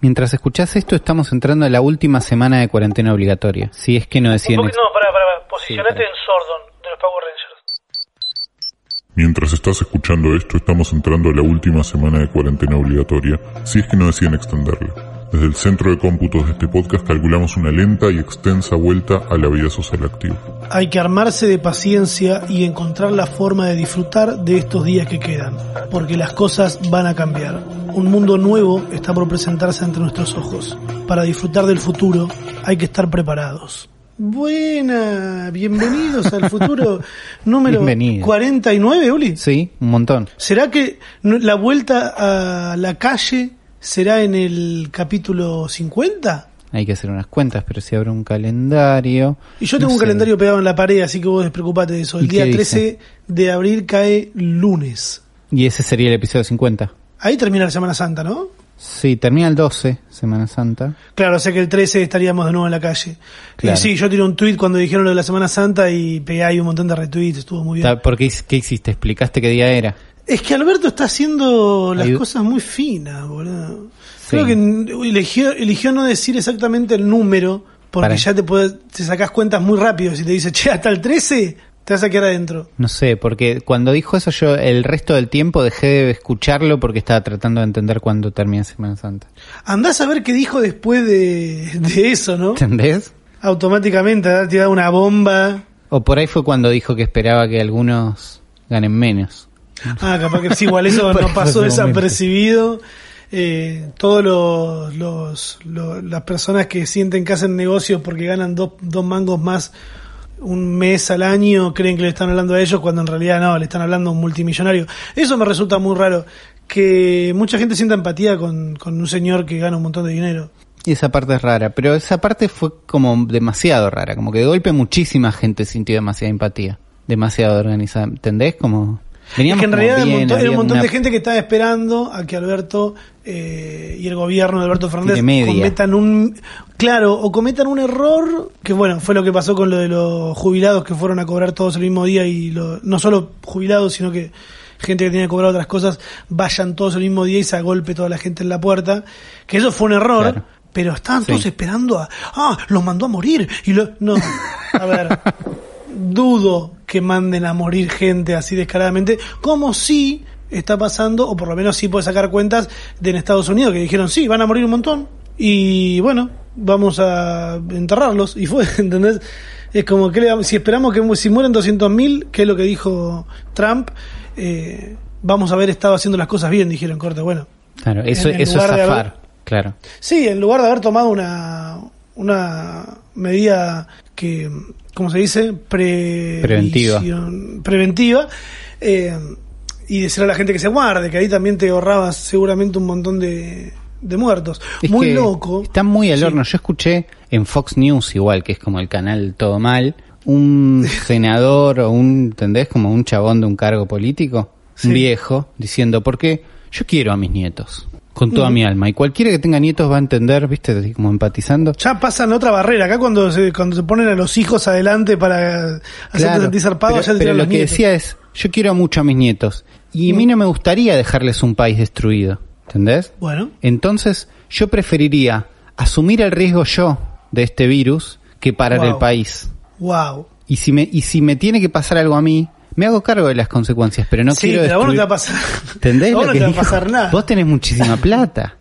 Mientras escuchás esto, estamos entrando a la última semana de cuarentena obligatoria. Si es que no deciden... No, pará, pará. Posicionate en Sordon de los Power Rangers. Mientras estás escuchando esto, estamos entrando a la última semana de cuarentena obligatoria, si es que no deciden extenderla. Desde el centro de cómputos de este podcast calculamos una lenta y extensa vuelta a la vida social activa. Hay que armarse de paciencia y encontrar la forma de disfrutar de estos días que quedan, porque las cosas van a cambiar. Un mundo nuevo está por presentarse ante nuestros ojos. Para disfrutar del futuro hay que estar preparados. Buena, bienvenidos al futuro número Bienvenido. 49, Uli. Sí, un montón. ¿Será que la vuelta a la calle será en el capítulo 50? Hay que hacer unas cuentas, pero si abre un calendario... Y yo tengo no un sé. calendario pegado en la pared, así que vos despreocupate de eso. El ¿Y día qué 13 dice? de abril cae lunes. Y ese sería el episodio 50. Ahí termina la Semana Santa, ¿no? Sí, termina el 12, Semana Santa. Claro, o sea que el 13 estaríamos de nuevo en la calle. Claro. Sí, yo tiré un tweet cuando dijeron lo de la Semana Santa y pegué ahí un montón de retweets, estuvo muy bien. ¿Por qué, qué hiciste? ¿Explicaste qué día era? Es que Alberto está haciendo las Ayud- cosas muy finas, boludo. Sí. Creo que eligió, eligió no decir exactamente el número, porque Para- ya te, puedes, te sacás cuentas muy rápido. Si te dice, che, hasta el 13, te vas a quedar adentro. No sé, porque cuando dijo eso yo el resto del tiempo dejé de escucharlo porque estaba tratando de entender cuándo termina Semana Santa. Andás a ver qué dijo después de, de eso, ¿no? ¿Entendés? Automáticamente ha tirado una bomba. O por ahí fue cuando dijo que esperaba que algunos ganen menos. Ah, capaz que sí, igual eso no pasó desapercibido. Eh, todos los, los, los- las personas que sienten que hacen negocios porque ganan dos, dos mangos más un mes al año creen que le están hablando a ellos cuando en realidad no, le están hablando a un multimillonario. Eso me resulta muy raro, que mucha gente sienta empatía con, con un señor que gana un montón de dinero. Y esa parte es rara, pero esa parte fue como demasiado rara, como que de golpe muchísima gente sintió demasiada empatía, demasiado organizada, ¿entendés? Como Es que en realidad bien, montón, un montón una- de gente que estaba esperando a que Alberto eh, y el gobierno de Alberto Fernández cometan un claro o cometan un error que bueno fue lo que pasó con lo de los jubilados que fueron a cobrar todos el mismo día y lo- no solo jubilados sino que gente que tenía que cobrar otras cosas vayan todos el mismo día y se agolpe toda la gente en la puerta que eso fue un error Claro. pero estaban Sí. todos esperando a ah los mandó a morir y lo no a ver dudo que manden a morir gente así descaradamente, como si está pasando, o por lo menos sí puede sacar cuentas de en Estados Unidos, que dijeron, sí, van a morir un montón, y bueno, vamos a enterrarlos, y fue, ¿entendés? Es como que si esperamos que si mueren 200.000, que es lo que dijo Trump, eh, vamos a haber estado haciendo las cosas bien, dijeron, corte, bueno. Claro, eso, es zafar, haber- claro. Sí, en lugar de haber tomado una, una medida que, ¿cómo se dice? Pre- Preventiva. Preventiva. eh, y decirle a la gente que se guarde, que ahí también te ahorrabas seguramente un montón de, de muertos. Es Muy loco. Está muy al Sí. horno. Yo escuché en Fox News, igual, que es como el canal todo mal, un senador o un, ¿entendés? Como un chabón de un cargo político, Sí. un viejo, diciendo, porque yo quiero a mis nietos, con toda Mm. mi alma. Y cualquiera que tenga nietos va a entender, ¿viste? Así como empatizando. Ya pasan otra barrera. Acá cuando se, cuando se ponen a los hijos adelante para hacerte Claro, sentir zarpado, pero, ya te pero lo los que nietos. decía es, yo quiero mucho a mis nietos. Y a Mm. mí no me gustaría dejarles un país destruido. ¿Entendés? Bueno, Entonces, yo preferiría asumir el riesgo yo de este virus que parar Wow. el país. wow. Y si me y si me tiene que pasar algo a mí, me hago cargo de las consecuencias, pero no sí, quiero pero a vos no te va a pasar. ¿Entendés a vos lo no te va a pasar nada. Vos tenés muchísima plata.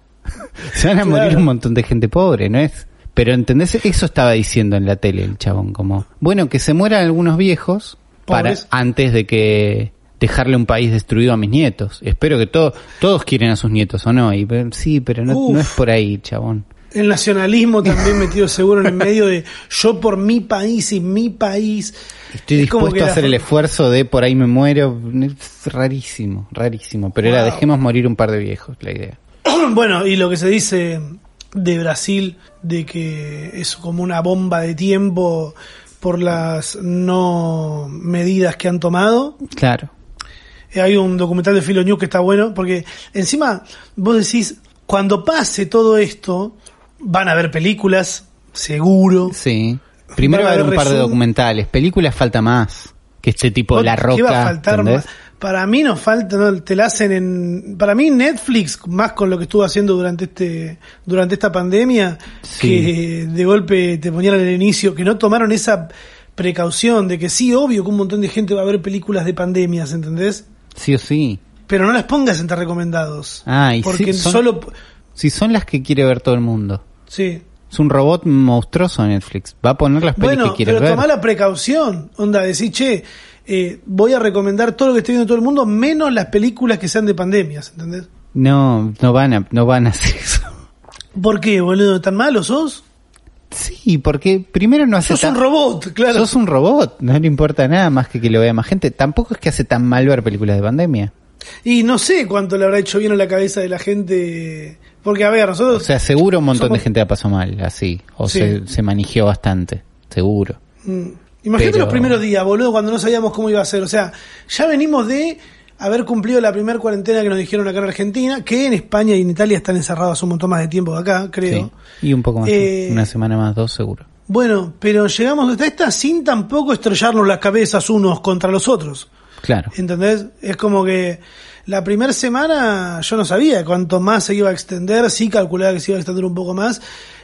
Se van a Claro. morir un montón de gente pobre, ¿no es? Pero ¿entendés? Eso estaba diciendo en la tele el chabón, como, bueno, que se mueran algunos viejos para Pobres. antes de que dejarle un país destruido a mis nietos. Espero que todos todos quieren a sus nietos, ¿o no? Y pero- sí, pero no, no es por ahí, chabón. El nacionalismo también metido seguro en el medio de yo por mi país y mi país. Estoy Es dispuesto a hacer el esfuerzo de por ahí me muero. Es rarísimo, rarísimo. Pero era dejemos morir un par de viejos, la idea. Bueno, y lo que se dice de Brasil, de que es como una bomba de tiempo por las no medidas que han tomado. Claro. Eh, Hay un documental de Filo News que está bueno, porque encima vos decís, cuando pase todo esto, van a haber películas, seguro. Sí. Primero va a haber un par de documentales. Películas falta más. Que este tipo de La ¿Qué va a Roca. faltar más? Para mí nos falta, ¿no? te la hacen en, para mí Netflix, más con lo que estuvo haciendo durante este, durante esta pandemia, Sí. que de golpe te ponían al inicio, que no tomaron esa precaución de que sí, obvio que un montón de gente va a ver películas de pandemias, ¿entendés? Sí o sí. Pero no las pongas entre recomendados. Ah, y porque sí, son- solo, Si son las que quiere ver todo el mundo. sí. Es un robot monstruoso Netflix. Va a poner las pelis Bueno, que quiere pero ver. tomá la precaución, onda, decir, che, eh, voy a recomendar todo lo que esté viendo todo el mundo, menos las películas que sean de pandemias, ¿entendés? No, no van a, no van a hacer eso. ¿Por qué, boludo? ¿Tan malo sos? Sí, porque primero no hace Sos tan- un robot, claro. Sos un robot, no le importa nada más que que lo vea más gente. Tampoco es que hace tan mal ver películas de pandemia. Y no sé cuánto le habrá hecho bien a la cabeza de la gente. Porque, a ver, O nosotros. sea, seguro un montón Somos- de gente la pasó mal, así. O Sí. se, se manigió bastante, seguro. mm, imagínate pero- los primeros días, boludo, cuando no sabíamos cómo iba a ser. O sea, ya venimos de haber cumplido la primera cuarentena que nos dijeron acá en Argentina, que en España y en Italia están encerrados un montón más de tiempo de acá, creo. Sí. Y un poco más, Eh, una semana más, dos seguro. Bueno, pero llegamos hasta esta sin tampoco estrellarnos las cabezas unos contra los otros. Claro. ¿Entendés? Es como que la primera semana yo no sabía cuánto más se iba a extender, sí calculaba que se iba a extender un poco más,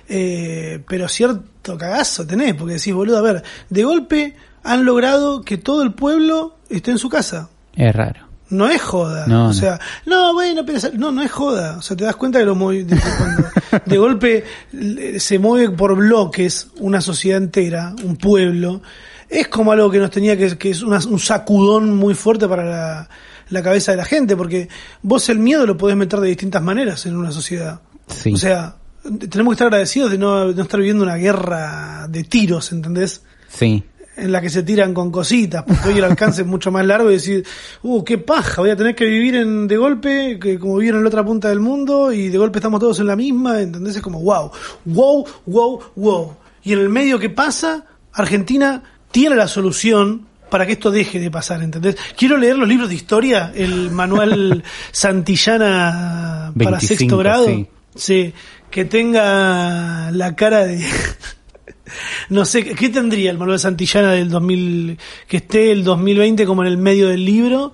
eh, pero cierto cagazo tenés, porque decís, boludo, a ver, de golpe han logrado que todo el pueblo esté en su casa. Es raro. No es joda. No, o no. sea, no, bueno, pero no, no es joda. O sea, te das cuenta que los cuando de golpe le- se mueve por bloques una sociedad entera, un pueblo, es como algo que nos tenía que, que es una- un sacudón muy fuerte para la, la cabeza de la gente, porque vos el miedo lo podés meter de distintas maneras en una sociedad. Sí. O sea, tenemos que estar agradecidos de no, no estar viviendo una guerra de tiros, ¿entendés? Sí. en la que se tiran con cositas, porque hoy el alcance es mucho más largo y decir, uh, qué paja, voy a tener que vivir en de golpe, que como vivieron en la otra punta del mundo, y de golpe estamos todos en la misma, ¿entendés? Es como, wow, wow, wow, wow. Y en el medio que pasa, Argentina tiene la solución para que esto deje de pasar, ¿entendés? Quiero leer los libros de historia, el manual Santillana para 25, sexto grado. sí. Sí, que tenga la cara de... No sé, ¿qué tendría el manual Santillana del 2000, que esté el 2020 como en el medio del libro?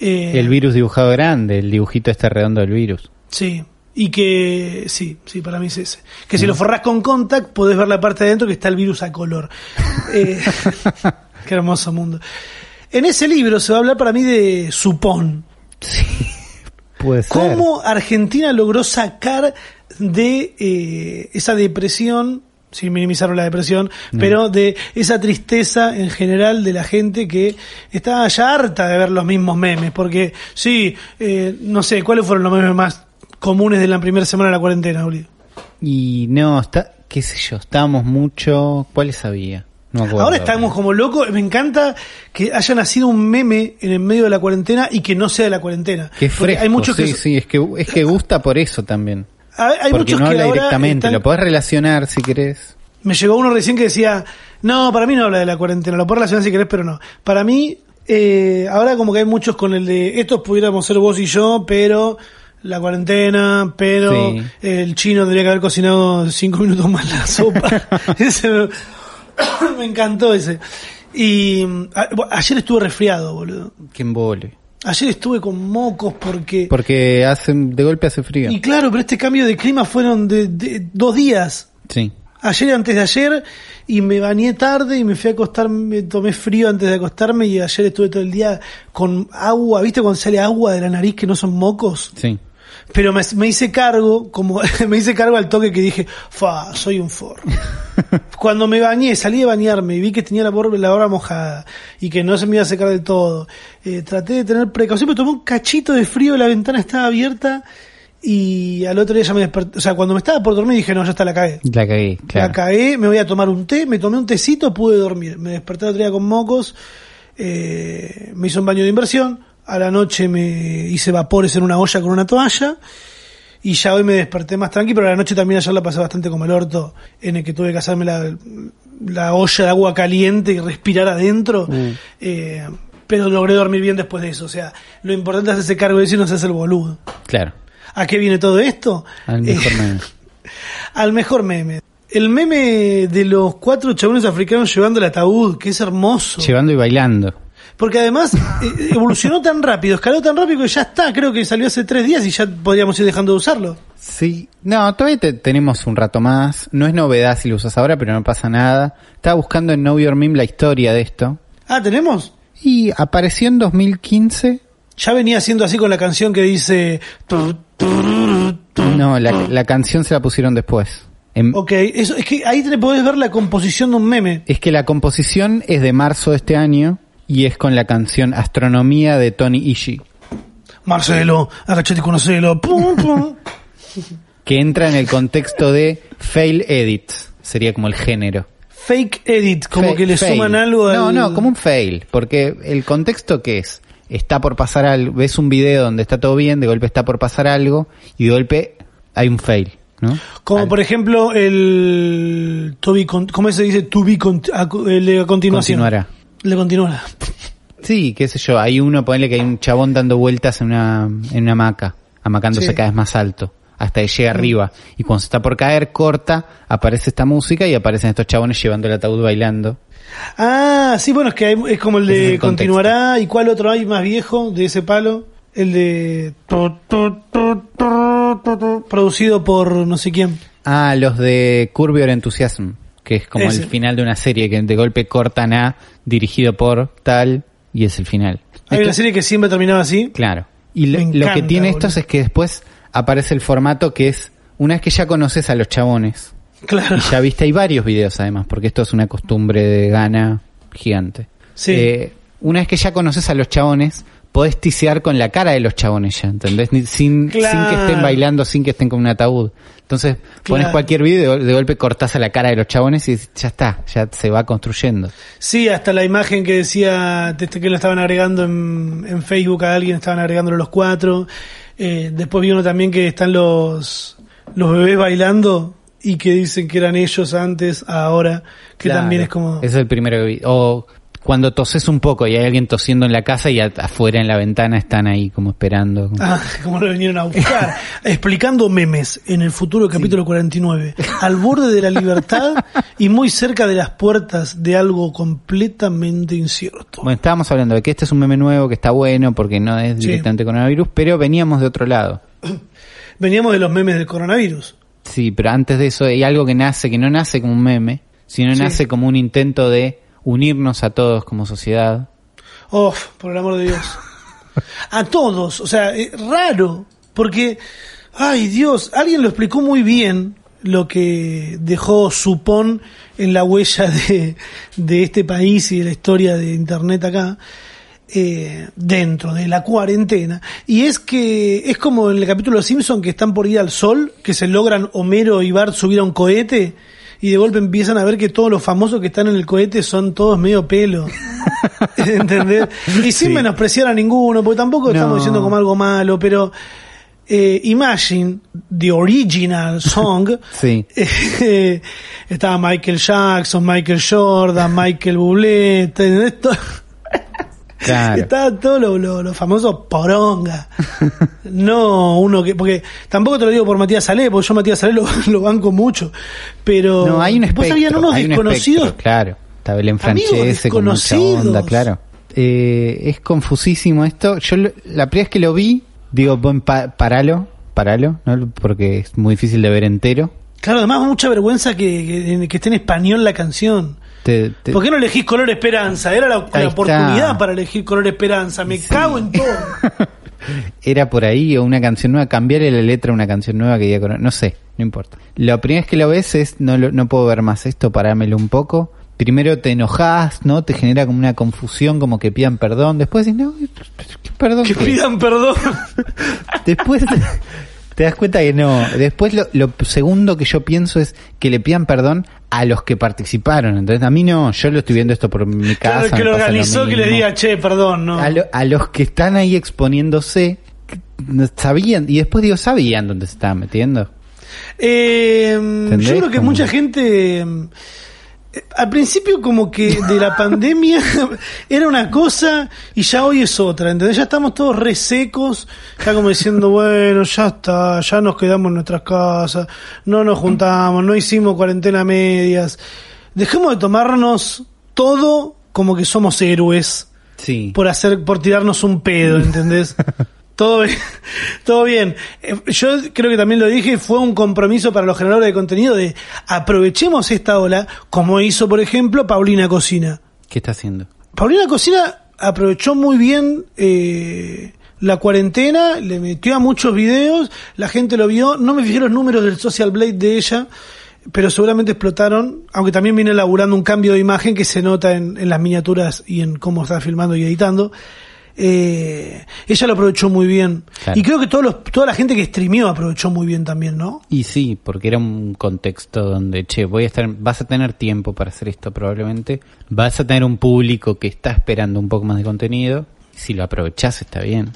Eh, El virus dibujado grande, el dibujito este redondo del virus. Sí, y que, sí, sí, para mí es ese. Que si lo forrás con contact, podés ver la parte de adentro que está el virus a color. Eh, qué hermoso mundo. En ese libro se va a hablar para mí de Supón. Puede ser. ¿Cómo Argentina logró sacar de eh, esa depresión, sin minimizar la depresión, pero de esa tristeza en general de la gente que estaba ya harta de ver los mismos memes? Porque, sí, eh, no sé, ¿cuáles fueron los memes más comunes de la primera semana de la cuarentena, Uli? Y no, está, qué sé yo, estábamos mucho... ¿Cuáles había? No acuerdo. Ahora estamos como locos. Me encanta que haya nacido un meme en el medio de la cuarentena y que no sea de la cuarentena. Qué fresco, hay muchos sí, que sí, es que, es que gusta por eso también. hay, hay Porque muchos no que habla directamente, están- lo podés relacionar si querés. Me llegó uno recién que decía, no, para mí no habla de la cuarentena, lo puedo relacionar si querés, pero no. Para mí, eh, ahora como que hay muchos con el de, estos pudiéramos ser vos y yo, pero la cuarentena, pero Sí. el chino tendría que haber cocinado cinco minutos más la sopa. ese me, me encantó ese. Y a- ayer estuve resfriado, boludo. Que embole. Ayer estuve con mocos porque... Porque hace, de golpe hace frío. Y claro, pero este cambio de clima fueron de, de dos días. Sí. Ayer y antes de ayer y me bañé tarde y me fui a acostar, me tomé frío antes de acostarme y ayer estuve todo el día con agua, ¿viste cuando sale agua de la nariz que no son mocos? Sí. Pero me, me hice cargo, como me hice cargo al toque que dije, fa, soy un forro. Cuando me bañé, salí de bañarme y vi que tenía la, la barba mojada y que no se me iba a secar del todo, eh, traté de tener precaución, pero tomé un cachito de frío, la ventana estaba abierta y al otro día ya me desperté, o sea, cuando me estaba por dormir dije, no, ya está, la cagué. La cagué, claro. La cagué, me voy a tomar un té, me tomé un tecito, pude dormir. Me desperté el otro día con mocos, eh, me hice un baño de inversión, a la noche me hice vapores en una olla con una toalla, y ya hoy me desperté más tranqui, pero a la noche también ayer la pasé bastante como el orto, en el que tuve que hacerme la, la olla de agua caliente y respirar adentro. Eh, pero logré dormir bien después de eso. O sea, lo importante es hacerse cargo de eso y no hacerse el boludo. Claro. ¿A qué viene todo esto? Al Eh, mejor meme. al mejor meme. El meme de los cuatro chabones africanos llevando el ataúd, que es hermoso. Llevando y bailando. Porque además eh, evolucionó tan rápido, escaló tan rápido que ya está, creo que salió hace tres días y ya podríamos ir dejando de usarlo. Sí, no, todavía te- tenemos un rato más. No es novedad si lo usas ahora, pero no pasa nada. Estaba buscando en Know Your Meme la historia de esto. Ah, ¿tenemos? Y apareció en 2015. Ya venía haciendo así con la canción que dice... No, la, la canción se la pusieron después. En- Ok, eso, es que ahí te podés ver la composición de un meme. Es que la composición es de marzo de este año y es con la canción Astronomía de Tony Ishii, Marcelo, agachate y conocelo. Pum, pum. que entra en el contexto de fail edit, sería como el género. Fake edit, como que le fail. suman algo al... No, no, como un fail, porque el contexto que es, está por pasar algo, ves un video donde está todo bien, de golpe está por pasar algo y de golpe hay un fail, ¿no? Como Al- por ejemplo el... To be con- ¿Cómo se dice? To be con- a, el de continuación. Continuará. Le continuará. Sí, qué sé yo, hay uno, ponele que hay un chabón dando vueltas en una, en una hamaca, amacándose Sí. cada vez más alto, hasta que llega arriba. Y cuando se está por caer, corta, aparece esta música y aparecen estos chabones llevando el ataúd bailando. Ah, sí, bueno, es que hay- es como el de el continuará. ¿Y cuál otro hay más viejo de ese palo? El de... tu, tu, tu, Producido por no sé quién. Ah, los de Curb Your Enthusiasm, que es como el final de una serie que de golpe cortan a, dirigido por tal, y es el final. Hay Esto- una serie que siempre terminaba así. Claro. Y lo, que tiene boludo. estos es que después aparece el formato que es, una vez que ya conoces a los chabones, Claro. Y ya viste, hay varios videos además, porque esto es una costumbre de gana gigante. Sí. Eh, una vez que ya conoces a los chabones, podés tisear con la cara de los chabones ya, ¿entendés? Sin, Claro. sin que estén bailando, sin que estén con un ataúd. Entonces, pones cualquier video de, gol- de golpe cortás a la cara de los chabones y ya está, ya se va construyendo. Sí, hasta la imagen que decía este, que lo estaban agregando en, en Facebook a alguien, estaban agregándolo los cuatro. Eh, después vi uno también que están los, los bebés bailando y que dicen que eran ellos antes, ahora, que Claro, también es como... Es el primero que vi. O cuando toses un poco y hay alguien tosiendo en la casa y afuera en la ventana están ahí como esperando. Ah, como lo vinieron a buscar. Explicando memes en el futuro capítulo 49. Al borde de la libertad y muy cerca de las puertas de algo completamente incierto. Bueno, estábamos hablando de que este es un meme nuevo que está bueno porque no es Sí. directamente coronavirus, pero veníamos de otro lado. Veníamos de los memes del coronavirus. Sí, pero antes de eso hay algo que nace, que no nace como un meme, sino Sí. nace como un intento de unirnos a todos como sociedad. Oh, por el amor de Dios. A todos, o sea, es raro, porque, ay Dios, alguien lo explicó muy bien lo que dejó Supón en la huella de, de este país y de la historia de Internet acá, eh, dentro de la cuarentena. Y es que es como en el capítulo de Simpson que están por ir al sol, que se logran Homero y Bart subir a un cohete. Y de golpe empiezan a ver que todos los famosos que están en el cohete son todos medio pelo. ¿Entendés? Y sin Sí. menospreciar a ninguno, porque tampoco estamos diciendo como algo malo, pero eh, Imagine, the original song, Sí. eh, estaba Michael Jackson, Michael Jordan, Michael Bublé, ¿entendés? Todo- Claro. Estaban todos los los- los famosos poronga. no uno que. Porque tampoco te lo digo por Matías Salé, porque yo Matías Salé lo, lo banco mucho. Pero. No, hay un Vos espectro. habían unos un desconocidos. claro. Está Belén Francese con mucha onda, claro. Eh, es confusísimo esto. Yo lo- la primera vez que lo vi, digo, bueno, pa- paralo, paralo, ¿no? porque es muy difícil de ver entero. Claro, además mucha vergüenza que, que, que esté en español la canción. Te- te- ¿Por qué no elegís color esperanza? Era la, oportunidad para elegir color esperanza. Me cago en todo. era por ahí o una canción nueva, cambiarle la letra a una canción nueva que ya cono- no sé, no importa. La primera vez que lo ves es no no puedo ver más esto, parámelo un poco. Primero te enojas, ¿no? Te genera como una confusión, como que pidan perdón. Después dices, no, perdón. Que ¿qué? pidan perdón. Después te das cuenta que no. Después lo, lo segundo que yo pienso es que le pidan perdón a los que participaron. Entonces a mí no, yo lo estoy viendo esto por mi casa. Claro, que lo organizó que le diga, che, perdón, no. a, lo- a los que están ahí exponiéndose sabían y después digo sabían dónde se estaban metiendo Eh, yo creo que mucha gente al principio como que de la pandemia era una cosa y ya hoy es otra, ¿entendés? Ya estamos todos resecos, ya como diciendo, bueno, ya está, ya nos quedamos en nuestras casas, no nos juntamos, no hicimos cuarentena medias. Dejemos de tomarnos todo como que somos héroes. Sí. por hacer, por tirarnos un pedo, ¿entendés? todo, bien- todo bien. Eh, Yo creo que también lo dije, fue un compromiso para los generadores de contenido de aprovechemos esta ola, como hizo, por ejemplo, Paulina Cocina. ¿Qué está haciendo? Paulina Cocina aprovechó muy bien eh, la cuarentena, le metió a muchos videos, la gente lo vio, no me fijé los números del Social Blade de ella, pero seguramente explotaron, aunque también viene laburando un cambio de imagen que se nota en, en las miniaturas y en cómo está filmando y editando. Eh, ella lo aprovechó muy bien. Claro. Y creo que todos los, toda la gente que streameó aprovechó muy bien también, ¿no? Y sí, porque era un contexto donde, che, voy a estar, vas a tener tiempo para hacer esto probablemente, vas a tener un público que está esperando un poco más de contenido, si lo aprovechás está bien.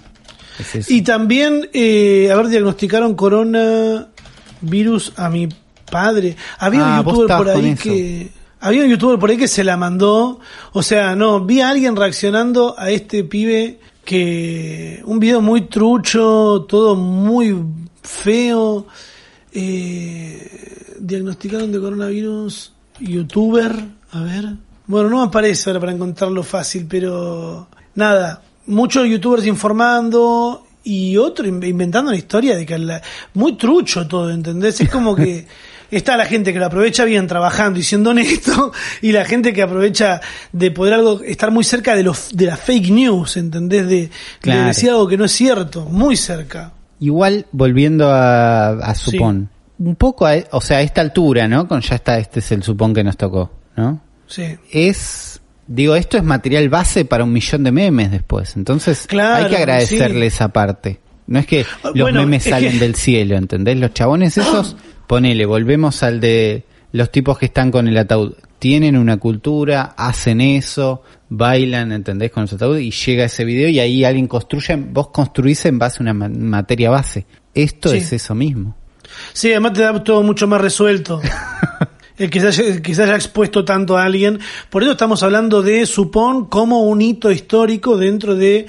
Es. Y también, eh, a ver, diagnosticaron coronavirus a mi padre. Había Ah, un youtuber por ahí que... Había un youtuber por ahí que se la mandó. O sea, no, vi a alguien reaccionando a este pibe que... Un video muy trucho, todo muy feo. Eh, diagnosticaron de coronavirus youtuber. A ver. Bueno, no me aparece ahora para encontrarlo fácil, pero... Nada, muchos youtubers informando y otro in- inventando una historia de que la- muy trucho todo, ¿entendés? Es como que está la gente que lo aprovecha bien trabajando y siendo honesto y la gente que aprovecha de poder algo estar muy cerca de los de la fake news, ¿entendés? De, de Claro. decir algo que no es cierto, muy cerca. Igual, volviendo a, a Supón, un poco, a, o sea, a esta altura, ¿no? Con ya está, este es el Supón que nos tocó, ¿no? Sí. Es, digo, esto es material base para un millón de memes después, entonces Claro, hay que agradecerle sí. esa parte. No es que Ah, los bueno, memes es salen que- del cielo, ¿entendés? Los chabones esos, ponele, volvemos al de los tipos que están con el ataúd. Tienen una cultura, hacen eso, bailan, ¿entendés? Con los ataúdes y llega ese video y ahí alguien construye, vos construís en base a una ma- materia base. Esto Sí. es eso mismo. Sí, además te da todo mucho más resuelto. El que, se haya, que se haya expuesto tanto a alguien. Por eso estamos hablando de Supón como un hito histórico dentro de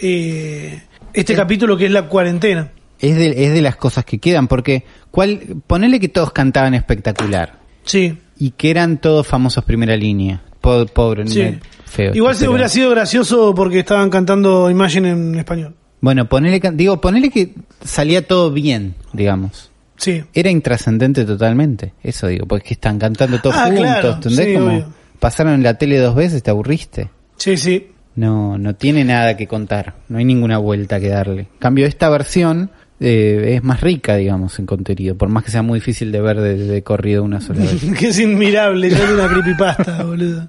eh, este capítulo que es la cuarentena. Es de, es de las cosas que quedan, porque ¿cuál, ponele que todos cantaban espectacular Sí. y que eran todos famosos primera línea. Po- Pobre, sí. feo. Igual se hubiera sido gracioso porque estaban cantando Imagine en español. Bueno, ponele, digo, ponele que salía todo bien, digamos. Sí. Era intrascendente totalmente, eso digo, porque están cantando todos Ah, juntos, claro, ¿entendés? sí, Como pasaron en la tele dos veces, te aburriste. Sí, sí. No, no tiene nada que contar, no hay ninguna vuelta que darle. Cambio, esta versión eh, es más rica, digamos, en contenido, por más que sea muy difícil de ver de, de corrido una sola vez. que es inmirable, es una creepypasta, boludo.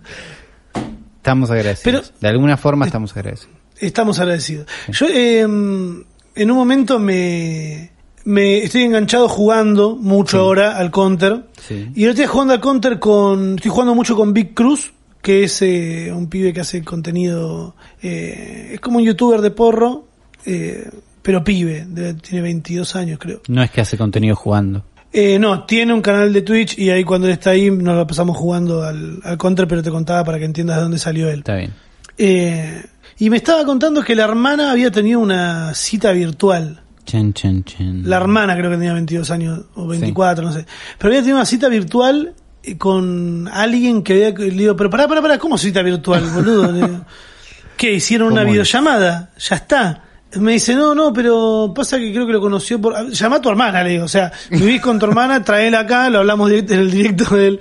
Estamos agradecidos. Pero- de alguna forma estamos agradecidos. Estamos agradecidos. Yo eh, en un momento me, me estoy enganchado jugando mucho ahora al counter. Sí. Y ahora estoy jugando al counter con. Estoy jugando mucho con Big Cruz, que es eh, un pibe que hace contenido. eh, es como un youtuber de porro, eh, pero pibe, tiene 22 años creo. No es que hace contenido jugando. Eh, no, tiene un canal de Twitch y ahí cuando él está ahí nos lo pasamos jugando al, al counter, pero te contaba para que entiendas de dónde salió él. Está bien. Eh, y me estaba contando que la hermana había tenido una cita virtual. Chan, chan, chan. La hermana creo que tenía 22 años o 24, no sé. Pero había tenido una cita virtual eh, con alguien que había... Le digo, pero pará, pará, pará, ¿cómo cita virtual, boludo? ¿Qué? ¿Hicieron una videollamada? Ya está. Me dice, no, no, pero pasa que creo que lo conoció por... Llama a tu hermana, le digo. O sea, vivís con tu hermana, traela acá, lo hablamos directo en el directo del...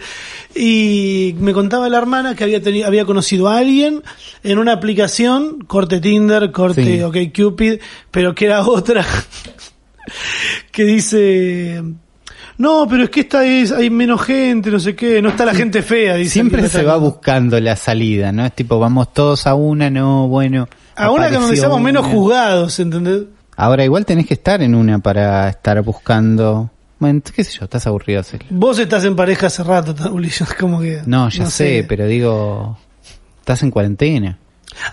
Y me contaba la hermana que había tenido, había conocido a alguien en una aplicación, corte Tinder, corte Sí. OkCupid, pero que era otra que dice no, pero es que esta es, hay menos gente, no sé qué, no está la gente fea, dice. Siempre se va buscando la salida, ¿no? Es tipo, vamos todos a una, no, bueno. A una que apareció seamos menos juzgados, ¿entendés? Ahora igual tenés que estar en una para estar buscando. Bueno, qué sé yo, estás aburrido. hacerlo. Vos estás en pareja hace rato, Uli, yo es como que... No, ya sé, pero digo, estás en cuarentena.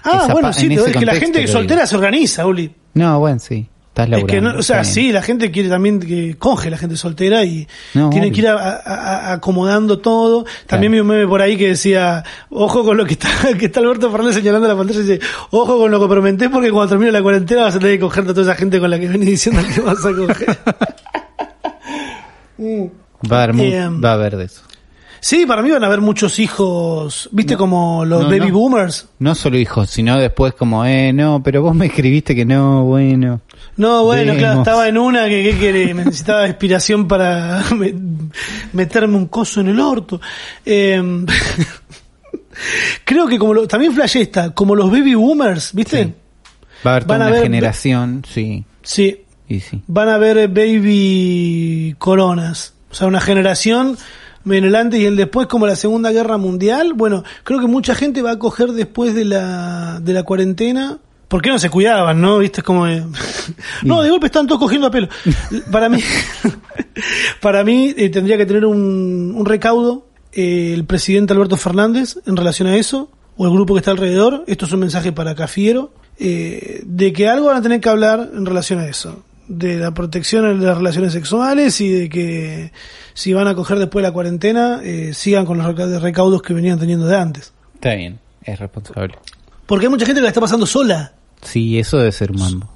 Ah, esa bueno, sí, es que la gente soltera digo. se organiza, Uli. No, bueno, sí, estás Es que no, o sea, sí, la gente quiere también que conge la gente soltera y No, tiene que ir a- a- a- acomodando todo. También vi un meme por ahí que decía, ojo con lo que está, que está Alberto Fernández señalando la pantalla y dice, ojo con lo que prometés porque cuando termine la cuarentena vas a tener que cogerte a toda esa gente con la que venís diciendo que vas a coger. Mm. Va a haber, Eh, va a haber de eso. Sí, para mí van a haber muchos hijos, viste, como los no, baby no. boomers. No solo hijos, sino después como, eh, no, pero vos me escribiste que no, bueno. No, bueno, claro, estaba en una que, que, que necesitaba inspiración para me- meterme un coso en el orto. Eh, creo que como lo- también flash esta, como los baby boomers, ¿viste? Sí. Va a haber toda Van a una generación, sí, Sí, y sí. van a haber baby coronas. O sea, una generación en el antes y el después, como la Segunda Guerra Mundial. Bueno, creo que mucha gente va a coger después de la, de la cuarentena. ¿Por qué no se cuidaban, no? ¿Viste? Como... de- no, de golpe están todos cogiendo a pelo. Para mí, para mí eh, tendría que tener un, recaudo eh, el presidente Alberto Fernández en relación a eso, o el grupo que está alrededor. Esto es un mensaje para Cafiero, eh, de que algo van a tener que hablar en relación a eso. De la protección de las relaciones sexuales y de que si van a coger después de la cuarentena, eh, sigan con los reca- recaudos que venían teniendo de antes. Está bien, es responsable. Porque hay mucha gente que la está pasando sola. Sí, eso debe ser mambo.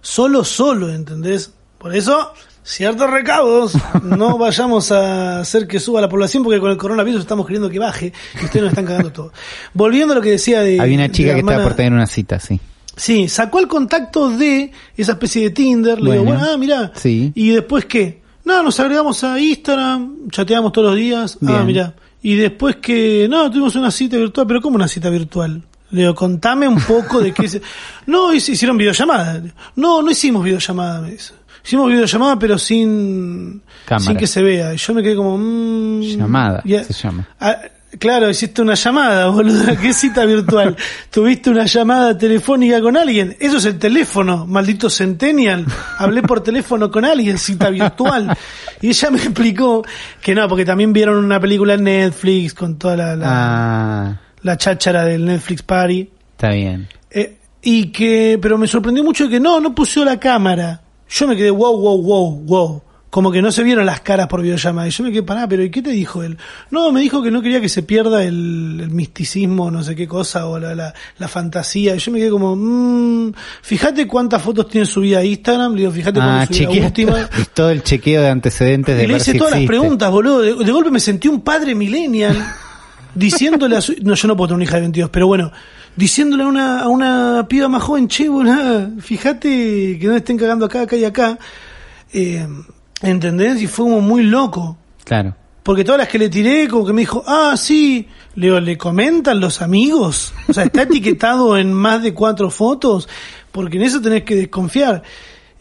Solo, solo, ¿entendés? Por eso, ciertos recaudos, no vayamos a hacer que suba la población porque con el coronavirus estamos queriendo que baje y ustedes nos están cagando todo. Volviendo a lo que decía de... Había una chica que estaba por tener una cita, sí. Sí, sacó el contacto de esa especie de Tinder, le digo, Bueno, ah, mirá. sí. ¿Y después qué? No, nos agregamos a Instagram, chateamos todos los días. Ah, mirá. Y después que, no, tuvimos una cita virtual, pero ¿cómo una cita virtual? Le digo, contame un poco de qué se... No, hicieron videollamada. No, no hicimos videollamada, me dice. Hicimos videollamada, pero sin, Cámara. sin que se vea. Y yo me quedé como... mm, Llamada, se llama. Ah, claro, hiciste una llamada, boludo. ¿Qué cita virtual? Tuviste una llamada telefónica con alguien. Eso es el teléfono, maldito centennial. Hablé por teléfono con alguien, cita virtual. Y ella me explicó que no, porque también vieron una película en Netflix con toda la, la, Ah, la cháchara del Netflix Party. está bien. Eh, y que, pero me sorprendió mucho que no, no puso la cámara. Yo me quedé wow, wow, wow, wow. Como que no se vieron las caras por videollamada. Y yo me quedé, pará, pero ¿y qué te dijo él? No, me dijo que no quería que se pierda el, el misticismo, no sé qué cosa, o la, la, la fantasía. Y yo me quedé como, mmm, fíjate cuántas fotos tiene subida a Instagram. Le digo, fíjate Ah, última. todo el chequeo de antecedentes de Y le hice todas las preguntas, boludo. De, de golpe me sentí un padre millennial diciéndole a su... No, yo no puedo tener una hija de 22, pero bueno. Diciéndole a una, a una piba más joven, che, boludo, fíjate que no estén cagando acá, acá y acá. Eh, ¿Entendés? Y fue como muy loco. Claro. Porque todas las que le tiré, como que me dijo, ah, sí, le digo, ¿le comentan los amigos? O sea, está etiquetado en más de cuatro fotos, porque en eso tenés que desconfiar.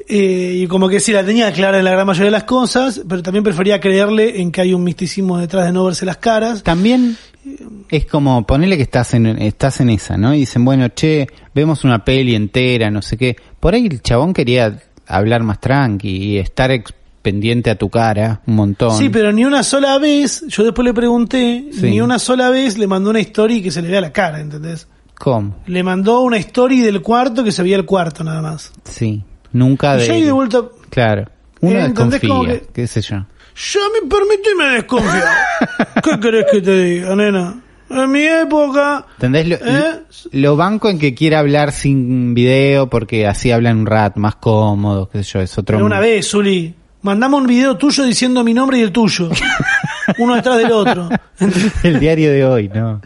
Eh, y como que sí, la tenía clara en la gran mayoría de las cosas, pero también prefería creerle en que hay un misticismo detrás de no verse las caras. También es como ponerle que estás en, estás en esa, ¿no? Y dicen, bueno, che, vemos una peli entera, no sé qué. Por ahí el chabón quería hablar más tranqui y estar pendiente a tu cara un montón. Sí, pero ni una sola vez, yo después le pregunté, Sí. ni una sola vez le mandó una story que se le vea la cara, ¿entendés? ¿Cómo? Le mandó una story del cuarto que se veía el cuarto nada más. Sí. Nunca Y de... yo ahí de vuelta, Claro. ¿entendés? desconfía, que- qué sé yo. Yo me permití me desconfiar. ¿Qué querés que te diga, nena? En mi época, ¿Entendés? Lo, ¿Eh? lo banco en que quiera hablar sin video porque así hablan un rato más cómodo, qué sé yo, es otro... pero una vez, Zuli, mandame un video tuyo diciendo mi nombre y el tuyo. Uno detrás del otro. el diario de hoy, ¿no?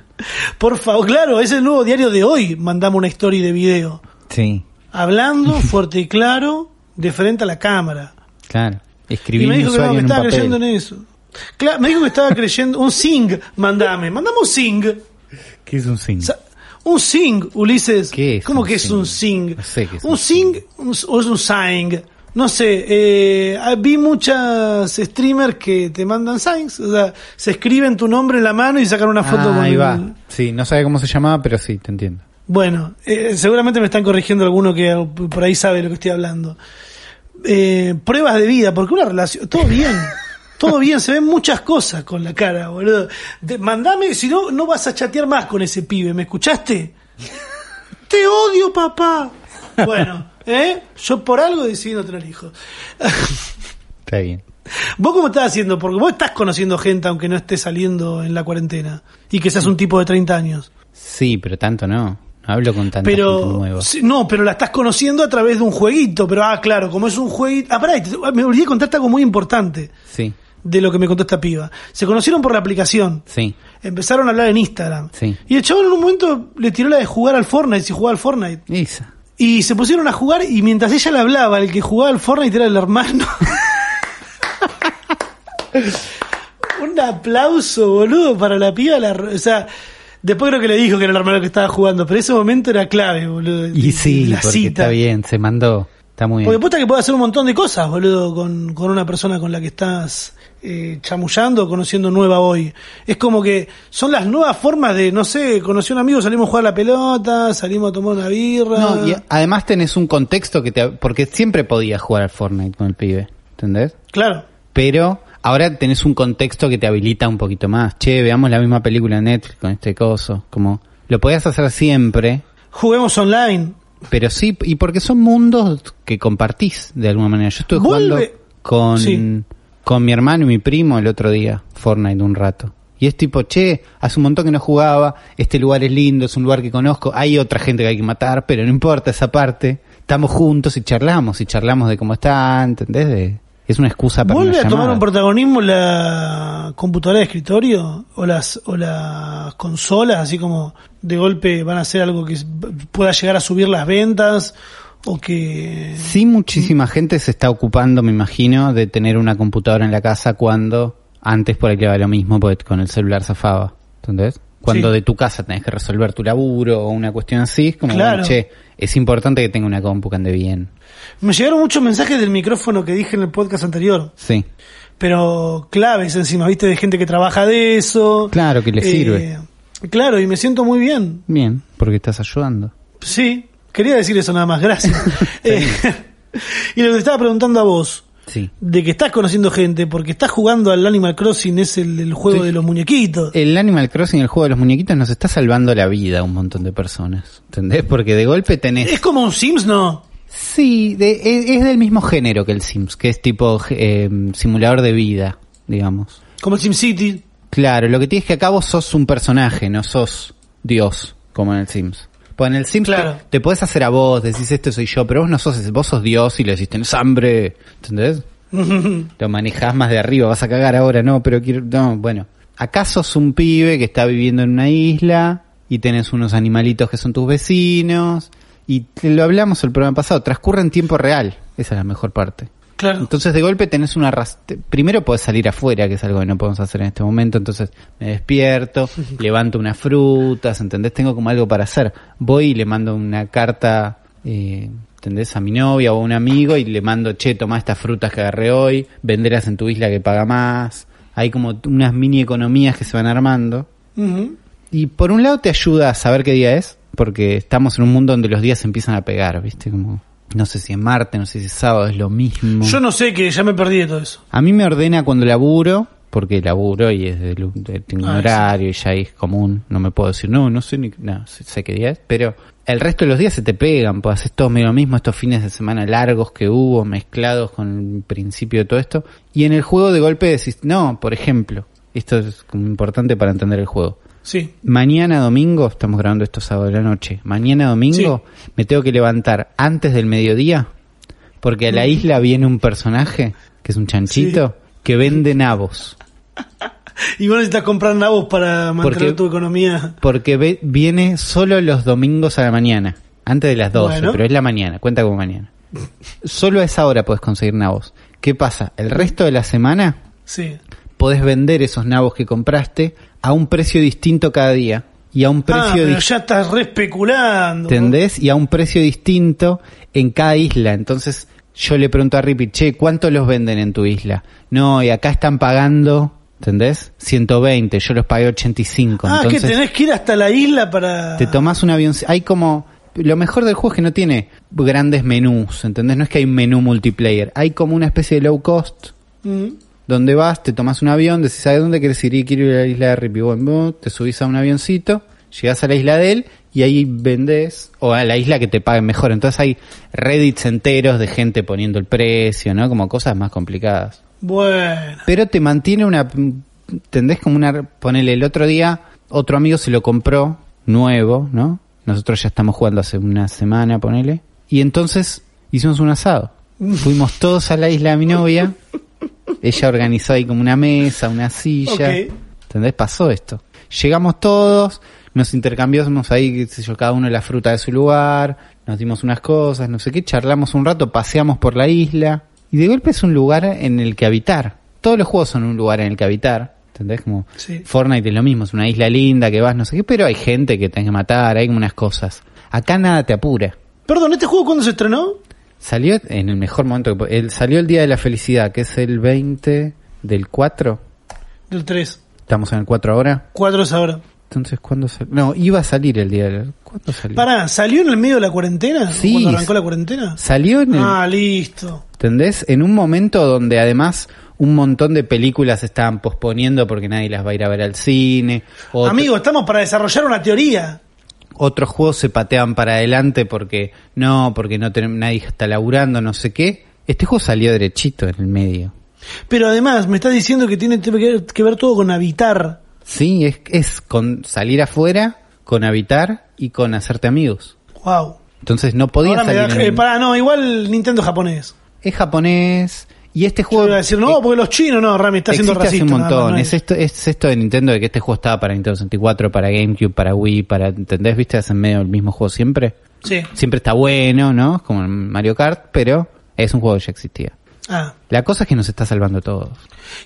Por favor, claro, es el nuevo diario de hoy. Mandame una story de video. Sí, Hablando fuerte y claro, de frente a la cámara. claro. Y Escribí me dijo que no, estaba papel. creyendo en eso. Claro, me dijo que estaba creyendo. Un sing, mandame. Mandame un sing. ¿Qué es un? Sa- Un sing, Ulises. ¿Qué es ¿Cómo que es sing? un sing? No sé qué es un un sing o es un sign. No sé, eh, ah, vi muchas streamers que te mandan signs, o sea, se escriben tu nombre en la mano y sacan una foto Ah, con ahí el- va. Sí, no sabe cómo se llamaba, pero sí, te entiendo. Bueno, eh, seguramente me están corrigiendo alguno que por ahí sabe lo que estoy hablando. Eh, pruebas de vida, porque una relación, todo bien, todo bien, se ven muchas cosas con la cara, boludo. De- mandame, si no, no vas a chatear más con ese pibe, ¿me escuchaste? Te odio, papá. Bueno, ¿eh? Yo por algo decidí no tener hijos. Está bien. ¿Vos cómo estás haciendo? Porque vos estás conociendo gente aunque no estés saliendo en la cuarentena y que seas un tipo de 30 años. Sí, pero tanto no. Hablo con tanta gente Pero nueva. sí, no, pero la estás conociendo a través de un jueguito. Pero ah, claro, como es un jueguito. Ah, pará, te- me olvidé de contarte algo muy importante. Sí. de lo que me contó esta piba. Se conocieron por la aplicación. Sí. Empezaron a hablar en Instagram. Sí. Y el chabón en un momento le tiró la de jugar al Fortnite, si jugaba al Fortnite. Esa. Y se pusieron a jugar y mientras ella le hablaba, el que jugaba al Fortnite era el hermano. un aplauso, boludo, para la piba. La, o sea, después creo que le dijo que era el hermano que estaba jugando, pero ese momento era clave, boludo. Y sí, la porque cita. está bien, se mandó. Está muy Porque bien. puta que puede hacer un montón de cosas, boludo, con, con una persona con la que estás eh, chamullando conociendo nueva hoy. Es como que son las nuevas formas de, no sé, conocí a un amigo, salimos a jugar a la pelota, salimos a tomar una birra. No, y además tenés un contexto que te... Porque siempre podías jugar al Fortnite con el pibe, ¿entendés? Claro. Pero ahora tenés un contexto que te habilita un poquito más. Che, veamos la misma película en Netflix con este coso. Como, lo podías hacer siempre, Juguemos online. pero sí, y porque son mundos que compartís de alguna manera. Yo estuve jugando con, Sí. con mi hermano y mi primo el otro día, Fortnite un rato. Y es tipo, che, hace un montón que no jugaba, este lugar es lindo, es un lugar que conozco, hay otra gente que hay que matar, pero no importa esa parte. Estamos juntos y charlamos, y charlamos de cómo está, ¿entendés? De- es una excusa para ¿Vuelve a tomar un protagonismo la computadora de escritorio o las o las consolas, así como de golpe van a hacer algo que pueda llegar a subir las ventas o que Sí, muchísima gente se está ocupando, me imagino, de tener una computadora en la casa cuando antes por ahí le va lo mismo, porque con el celular zafaba. ¿Entendés? Cuando Sí. de tu casa tenés que resolver tu laburo o una cuestión así, es como, Claro. bueno, che, es importante que tenga una compu que ande bien. me llegaron muchos mensajes del micrófono que dije en el podcast anterior, Sí. pero claves encima, viste, de gente que trabaja de eso. Claro que le Eh, sirve. Claro, y me siento muy bien. Bien, porque estás ayudando. Sí, quería decir eso nada más, gracias. Eh, y lo que te estaba preguntando a vos, Sí. de que estás conociendo gente, porque estás jugando al Animal Crossing, es el, el juego Sí. de los muñequitos. El Animal Crossing, el juego de los muñequitos, nos está salvando la vida a un montón de personas. ¿Entendés? Porque de golpe tenés... Es como un Sims, ¿no? Sí, de- es, es del mismo género que el Sims, que es tipo eh, simulador de vida, digamos. Como el SimCity. Claro, lo que tienes que acá vos sos un personaje, no sos Dios, como en el Sims. Pues en el Sims Claro. te, te podés hacer a vos, decís esto soy yo, pero vos no sos, vos sos Dios y le decís tenés hambre, ¿entendés? Lo manejás más de arriba, vas a cagar ahora, no, pero quiero, no, bueno. Acá sos un pibe que está viviendo en una isla y tenés unos animalitos que son tus vecinos y te lo hablamos el programa pasado, transcurre en tiempo real, esa es la mejor parte. Claro. Entonces de golpe tenés una primero podés salir afuera, que es algo que no podemos hacer en este momento, entonces me despierto, levanto unas frutas, ¿entendés? Tengo como algo para hacer. Voy y le mando una carta, eh, ¿entendés? A mi novia o a un amigo y le mando, che, toma estas frutas que agarré hoy, venderlas en tu isla que paga más. Hay como unas mini economías que se van armando. Y por un lado te ayuda a saber qué día es, porque estamos en un mundo donde los días se empiezan a pegar, ¿viste? Como, no sé si es martes, no sé si es sábado, es lo mismo. Yo no sé, que ya me perdí de todo eso. A mí me ordena cuando laburo, porque laburo y es de, de- tengo un Ah, horario y ya es común, no me puedo decir, no, no sé ni, no, sé, sé qué día es, pero el resto de los días se te pegan, pues haces todo medio lo mismo, estos fines de semana largos que hubo, mezclados con el principio de todo esto, y en el juego de golpe decís, no, por ejemplo, esto es como importante para entender el juego. Sí. Mañana domingo, estamos grabando esto sábado de la noche, mañana domingo me tengo que levantar antes del mediodía porque a la isla viene un personaje, que es un chanchito, que vende nabos. Y vos necesitas comprar nabos para mantener Porque- tu economía. Porque ve- viene solo los domingos a la mañana, antes de las 12, Bueno. pero es la mañana, cuenta como mañana. Solo a esa hora puedes conseguir nabos. ¿Qué pasa? El resto de la semana Sí. podés vender esos nabos que compraste a un precio distinto cada día y a un Ah, precio pero dis- ya estás re especulando. ¿Entendés? Y a un precio distinto en cada isla. Entonces yo le pregunto a Rippy, che, ¿cuánto los venden en tu isla? No, y acá están pagando, ¿entendés? 120, yo los pagué 85. Ah, Entonces que tenés que ir hasta la isla para... te tomás un avión. Hay como... Lo mejor del juego es que no tiene grandes menús, ¿entendés? No es que hay un menú multiplayer. Hay como una especie de low cost Mm. Donde vas, te tomas un avión, decís, ¿a dónde quieres ir? Y quiero ir a la isla de Rippy. Bueno, te subís a un avioncito, llegás a la isla de él y ahí vendés, o a la isla que te paguen mejor. Entonces hay reddits enteros de gente poniendo el precio, ¿no? Como cosas más complicadas. Bueno. Pero te mantiene una, ¿entendés? Como una, ponele, el otro día, otro amigo se lo compró, nuevo, ¿no? Nosotros ya estamos jugando hace una semana, ponele. Y entonces hicimos un asado. Fuimos todos a la isla de mi novia Ella organizó ahí como una mesa, una silla. ¿Entendés? Pasó esto. Llegamos todos, nos intercambiamos ahí, qué sé yo, cada uno la fruta de su lugar, nos dimos unas cosas, no sé qué, charlamos un rato, paseamos por la isla. Y de golpe es un lugar en el que habitar. Todos los juegos son un lugar en el que habitar. ¿Entendés? Como Sí. Fortnite es lo mismo, es una isla linda que vas, no sé qué, pero hay gente que tenés que matar, hay como unas cosas. Acá nada te apura. Perdón, ¿este juego cuándo se estrenó? Salió en el mejor momento. que salió el Día de la Felicidad, que es el 20 del 4. Del 3. Estamos en el 4 ahora. 4 es ahora. Entonces, ¿cuándo salió? No, iba a salir el día de la... ¿Cuándo salió? Pará, ¿salió en el medio de la cuarentena? ¿O Sí. ¿Cuando arrancó la cuarentena? Salió en el... Ah, listo. ¿Entendés? En un momento donde además un montón de películas se estaban posponiendo porque nadie las va a ir a ver al cine. Otro- Amigo, estamos para desarrollar una teoría. Otros juegos se patean para adelante porque no, porque no tenemos, nadie está laburando, no sé qué. Este juego salió derechito en el medio. Pero además, me estás diciendo que tiene que ver, todo con habitar. Sí, es, es con salir afuera, con habitar y con hacerte amigos. Wow. Entonces no podía Ahora me salir. da, en el- pará, no, igual Nintendo japonés. Es japonés y este Yo juego iba a decir, no, porque los chinos, no, Rami, está siendo existe hace racista. un nada más, montón. no es esto, es esto de Nintendo de que este juego estaba para Nintendo 64, para GameCube, para Wii, para ¿entendés? ¿Viste? Hacen medio el mismo juego siempre. Sí. Siempre está bueno, ¿no? Como en Mario Kart, pero es un juego que ya existía. Ah. La cosa es que nos está salvando a todos.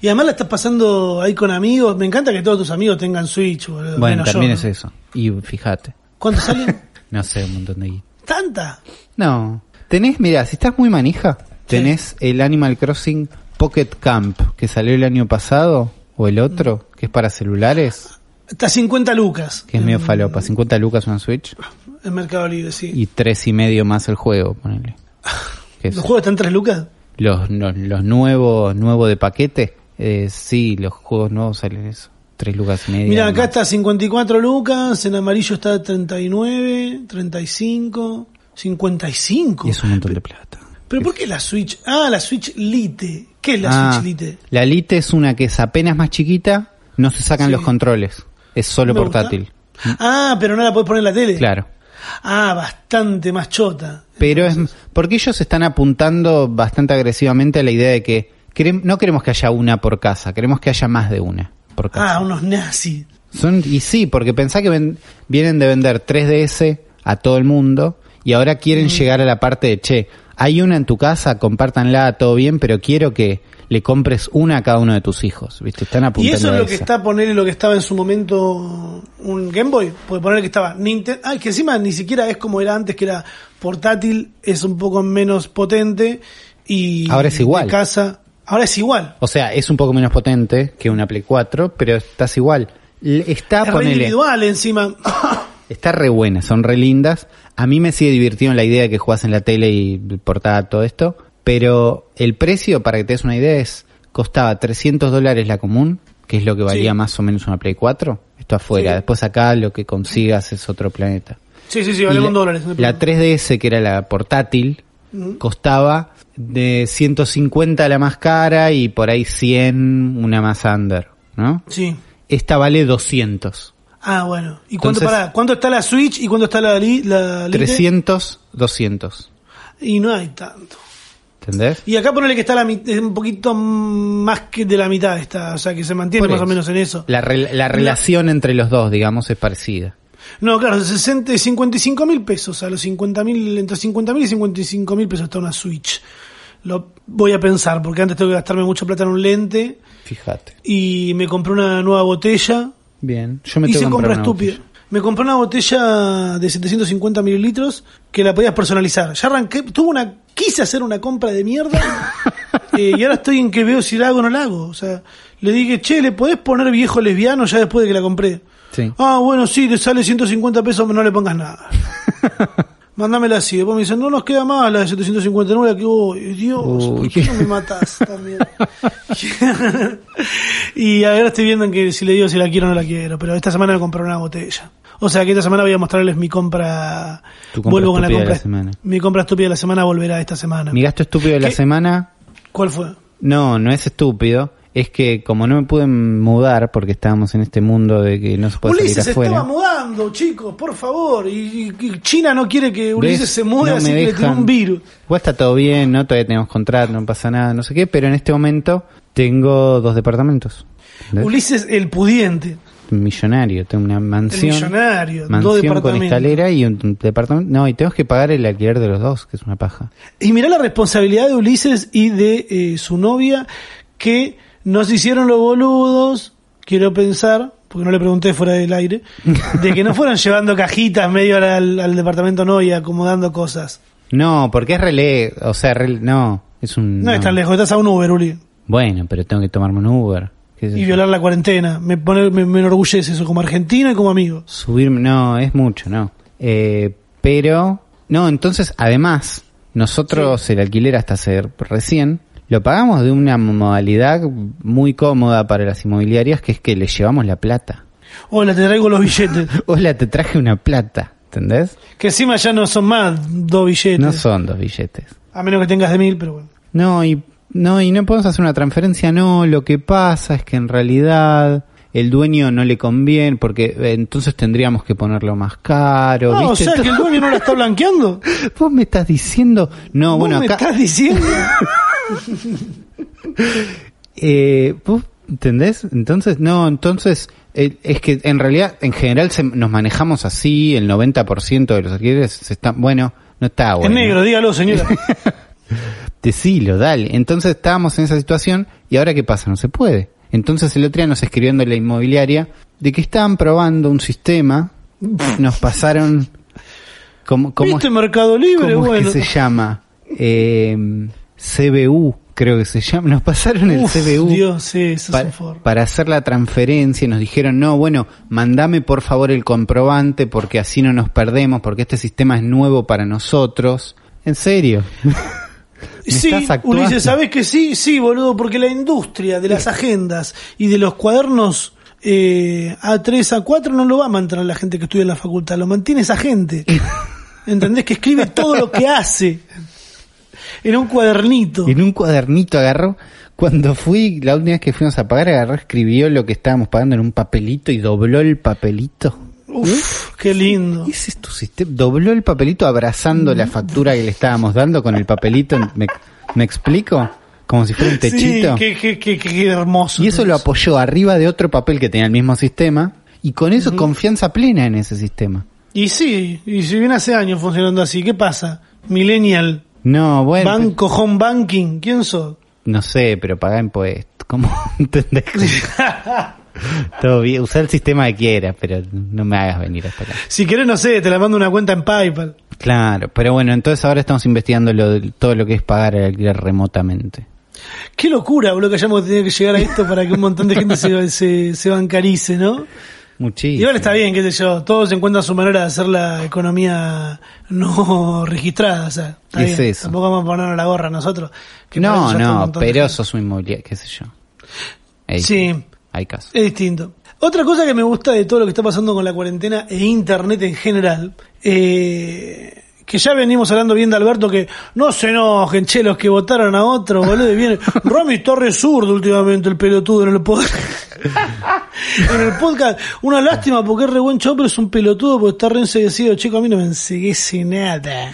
Y además la estás pasando ahí con amigos. Me encanta que todos tus amigos tengan Switch, boludo. Bueno, menos también yo, es ¿no? eso. Y fíjate, ¿Cuántos salen? no sé, un montón de guita. ¿Tanta? No. Tenés, mira, si estás muy manija, tenés el Animal Crossing Pocket Camp, que salió el año pasado, o el otro, que es para celulares, Está 50 lucas. que es medio falopa. 50 lucas una Switch En Mercado Libre, sí. y tres y medio más el juego, ponele. Que es- ¿Los juegos están 3 lucas? los, los, los nuevos, nuevos de paquete, eh, sí, los juegos nuevos salen eso. Tres lucas y media. Mira, acá está 54 lucas, en amarillo está 39, 35, 55. Y es un montón de plata. ¿Pero por qué la Switch? Ah, la Switch Lite. ¿Qué es la Ah, Switch Lite? La Lite es una que es apenas más chiquita, no se sacan Sí. los controles, es solo Me gusta. portátil. Ah, pero no la puedes poner en la tele. Claro. Ah, bastante más chota. Pero es porque ellos están apuntando bastante agresivamente a la idea de que no queremos que haya una por casa, queremos que haya más de una por casa. Ah, unos nazis. Son, y sí, porque pensá que ven- vienen de vender 3DS a todo el mundo y ahora quieren llegar a la parte de, che, hay una en tu casa, compártanla, todo bien, pero quiero que le compres una a cada uno de tus hijos, ¿viste? Están Y apuntando eso es lo que está, ponerle lo que estaba en su momento un Game Boy. Puede poner que estaba Nintendo. Ah, que encima ni siquiera es como era antes, que era portátil, es un poco menos potente. Y Ahora es igual. casa. Ahora es igual. O sea, es un poco menos potente que una Play 4, pero estás igual. Está, es ponele, individual encima. está re buena, son re lindas. A mí me sigue divirtiendo la idea de que jugás en la tele y portada todo esto, pero el precio, para que te des una idea, es costaba 300 dólares la común, que es lo que valía Sí. más o menos una Play 4. Esto afuera, Sí. después acá lo que consigas es otro planeta. sí, sí, sí, vale un dólares. hay la problema. 3DS, que era la portátil, costaba de 150 la más cara y por ahí 100 una más under, ¿no? Sí. Esta vale 200. Ah, bueno. ¿Y cuánto, Entonces- pará, cuánto está la Switch y cuánto está la, la Lite? 300, 200. Y no hay tanto. ¿Entendés? Y acá ponele que está la, es un poquito más que de la mitad, está, o sea que se mantiene más o menos en eso. La, la relación entre los dos, digamos, es parecida. No, claro, 60, 55 mil pesos, a los 50 mil, entre 50 mil y 55 mil pesos está una Switch. Lo voy a pensar, porque antes tengo que gastarme mucha plata en un lente Fíjate. y me compré una nueva botella. Bien. Yo me Hice compra estúpida. Me compré una botella de 750 mililitros que la podías personalizar. Ya arranqué, tuve una, quise hacer una compra de mierda eh, y ahora estoy en que veo si la hago o no la hago. O sea, le dije, che, ¿le podés poner viejo lesbiano ya después de que la compré? Sí. Ah, bueno, sí, te sale 150 pesos, no le pongas nada. Mándamela así. Después me dicen, no nos queda más la de 759, que, oh, Dios, Uy. ¿por qué no me matas también? y ahora estoy viendo en que si le digo si la quiero o no la quiero, pero esta semana me compré una botella. O sea que esta semana voy a mostrarles mi compra. Compra Vuelvo con la de compra. la semana. Mi compra estúpida de la semana volverá esta semana. Mi gasto estúpido de la semana, ¿Cuál fue? no, no es estúpido. Es que como no me pude mudar porque estábamos en este mundo de que no se puede Ulises salir afuera. estaba mudando, chicos, por favor. Y, China no quiere que Ulises ¿Ves? se mude, No así que le dejan. un virus. Igual está todo bien, ¿no? Todavía tenemos contrato, no pasa nada, no sé qué, pero en este momento Tengo dos departamentos. ¿Entendés? Ulises el pudiente, millonario, tengo una el mansión, millonario, dos mansión con departamentos. escalera y un, un departamento. No, y tengo que pagar el alquiler de los dos, que es una paja. Y mirá la responsabilidad de Ulises y de eh, su novia que nos hicieron los boludos, quiero pensar, porque no le pregunté fuera del aire, de que no fueran llevando cajitas medio al, al departamento no y acomodando cosas. No, porque es relé, o sea, no, es un... No, es tan lejos, estás a un Uber, Uli. Bueno, pero tengo que tomarme un Uber. Y violar la cuarentena. Me, pone, me, me enorgullece eso como argentino y como amigo. Subirme, no, es mucho, no. Eh, pero, no, entonces, además, nosotros el alquiler hasta hace recién, lo pagamos de una modalidad muy cómoda para las inmobiliarias, que es que le llevamos la plata. Hola, te traigo los billetes. Hola, te traje una plata, ¿entendés? que encima ya no son más dos billetes. No son dos billetes. A menos que tengas de mil, pero bueno. No, y no, y no podemos hacer una transferencia, no, lo que pasa es que en realidad el dueño no le conviene, porque eh, entonces tendríamos que ponerlo más caro, Ah, o ¿viste? sea que el dueño no la está blanqueando. Vos me estás diciendo, no, ¿Vos bueno, me acá, estás diciendo? eh, ¿vos entendés? Entonces, no, entonces, eh, es que en realidad, en general se- nos manejamos así, el 90% de los alquileres se están, bueno, no está En bueno. negro, dígalo, señora. Decilo, dale. Entonces estábamos en esa situación y ahora qué pasa, no se puede. Entonces el otro día nos escribiendo la inmobiliaria de que estaban probando un sistema, nos pasaron ¿cómo, cómo, ¿Viste Mercado Libre? cómo bueno. es que se llama? Eh, CBU, creo que se llama. Nos pasaron el Uf, CBU Dios, sí, eso pa- es un forro. para hacer la transferencia y nos dijeron, no, bueno, mandame por favor el comprobante porque así no nos perdemos, porque este sistema es nuevo para nosotros. En serio. ¿Me Sí? Ulises, ¿sabés que sí? Sí, boludo, porque la industria de las agendas y de los cuadernos eh, A3, A4 no lo va a mantener la gente que estudia en la facultad, lo mantiene esa gente. ¿Entendés? Que escribe todo lo que hace en un cuadernito. En un cuadernito agarró, cuando fui, la última vez que fuimos a pagar, agarró, escribió lo que estábamos pagando en un papelito y dobló el papelito. Uf, qué lindo. Ese es tu sistema. Dobló el papelito abrazando la factura que le estábamos dando con el papelito. ¿Me, me explico? Como si fuera un Sí, techito. qué, qué, qué, qué hermoso. y eso lo apoyó arriba de otro papel que tenía el mismo sistema. Y con eso confianza plena en ese sistema. Y sí, y si viene hace años funcionando así, ¿qué pasa? Millennial, No, bueno. banco, home banking, ¿quién sos? No sé, pero paga impuestos. ¿Cómo entendés? Todo bien, usá el sistema que quieras, pero no me hagas venir hasta acá. si querés, no sé, te la mando una cuenta en PayPal. Claro, pero bueno, entonces ahora estamos investigando lo, de- todo lo que es pagar el alquiler remotamente. Qué locura, boludo, que hayamos tenido que llegar a esto para que un montón de gente se, se, se bancarice, ¿no? Muchísimo. Igual está bien, qué sé yo, todos encuentran su manera de hacer la economía no registrada, o sea, está Es bien. eso. Tampoco vamos a ponernos la gorra nosotros. que No, no, pero sos un inmobiliario, qué sé yo. Sí. Hay casos. Es distinto. Otra cosa que me gusta de todo lo que está pasando con la cuarentena e internet en general, eh, que ya venimos hablando bien de Alberto, que no se enojen, che, los que votaron a otro, boludo, y viene Rami Torres zurdo últimamente, el pelotudo en el podcast. en el podcast, una lástima porque es re buen show, pero es un pelotudo porque está re enseguecido, chico, a mí no me enseguece nada.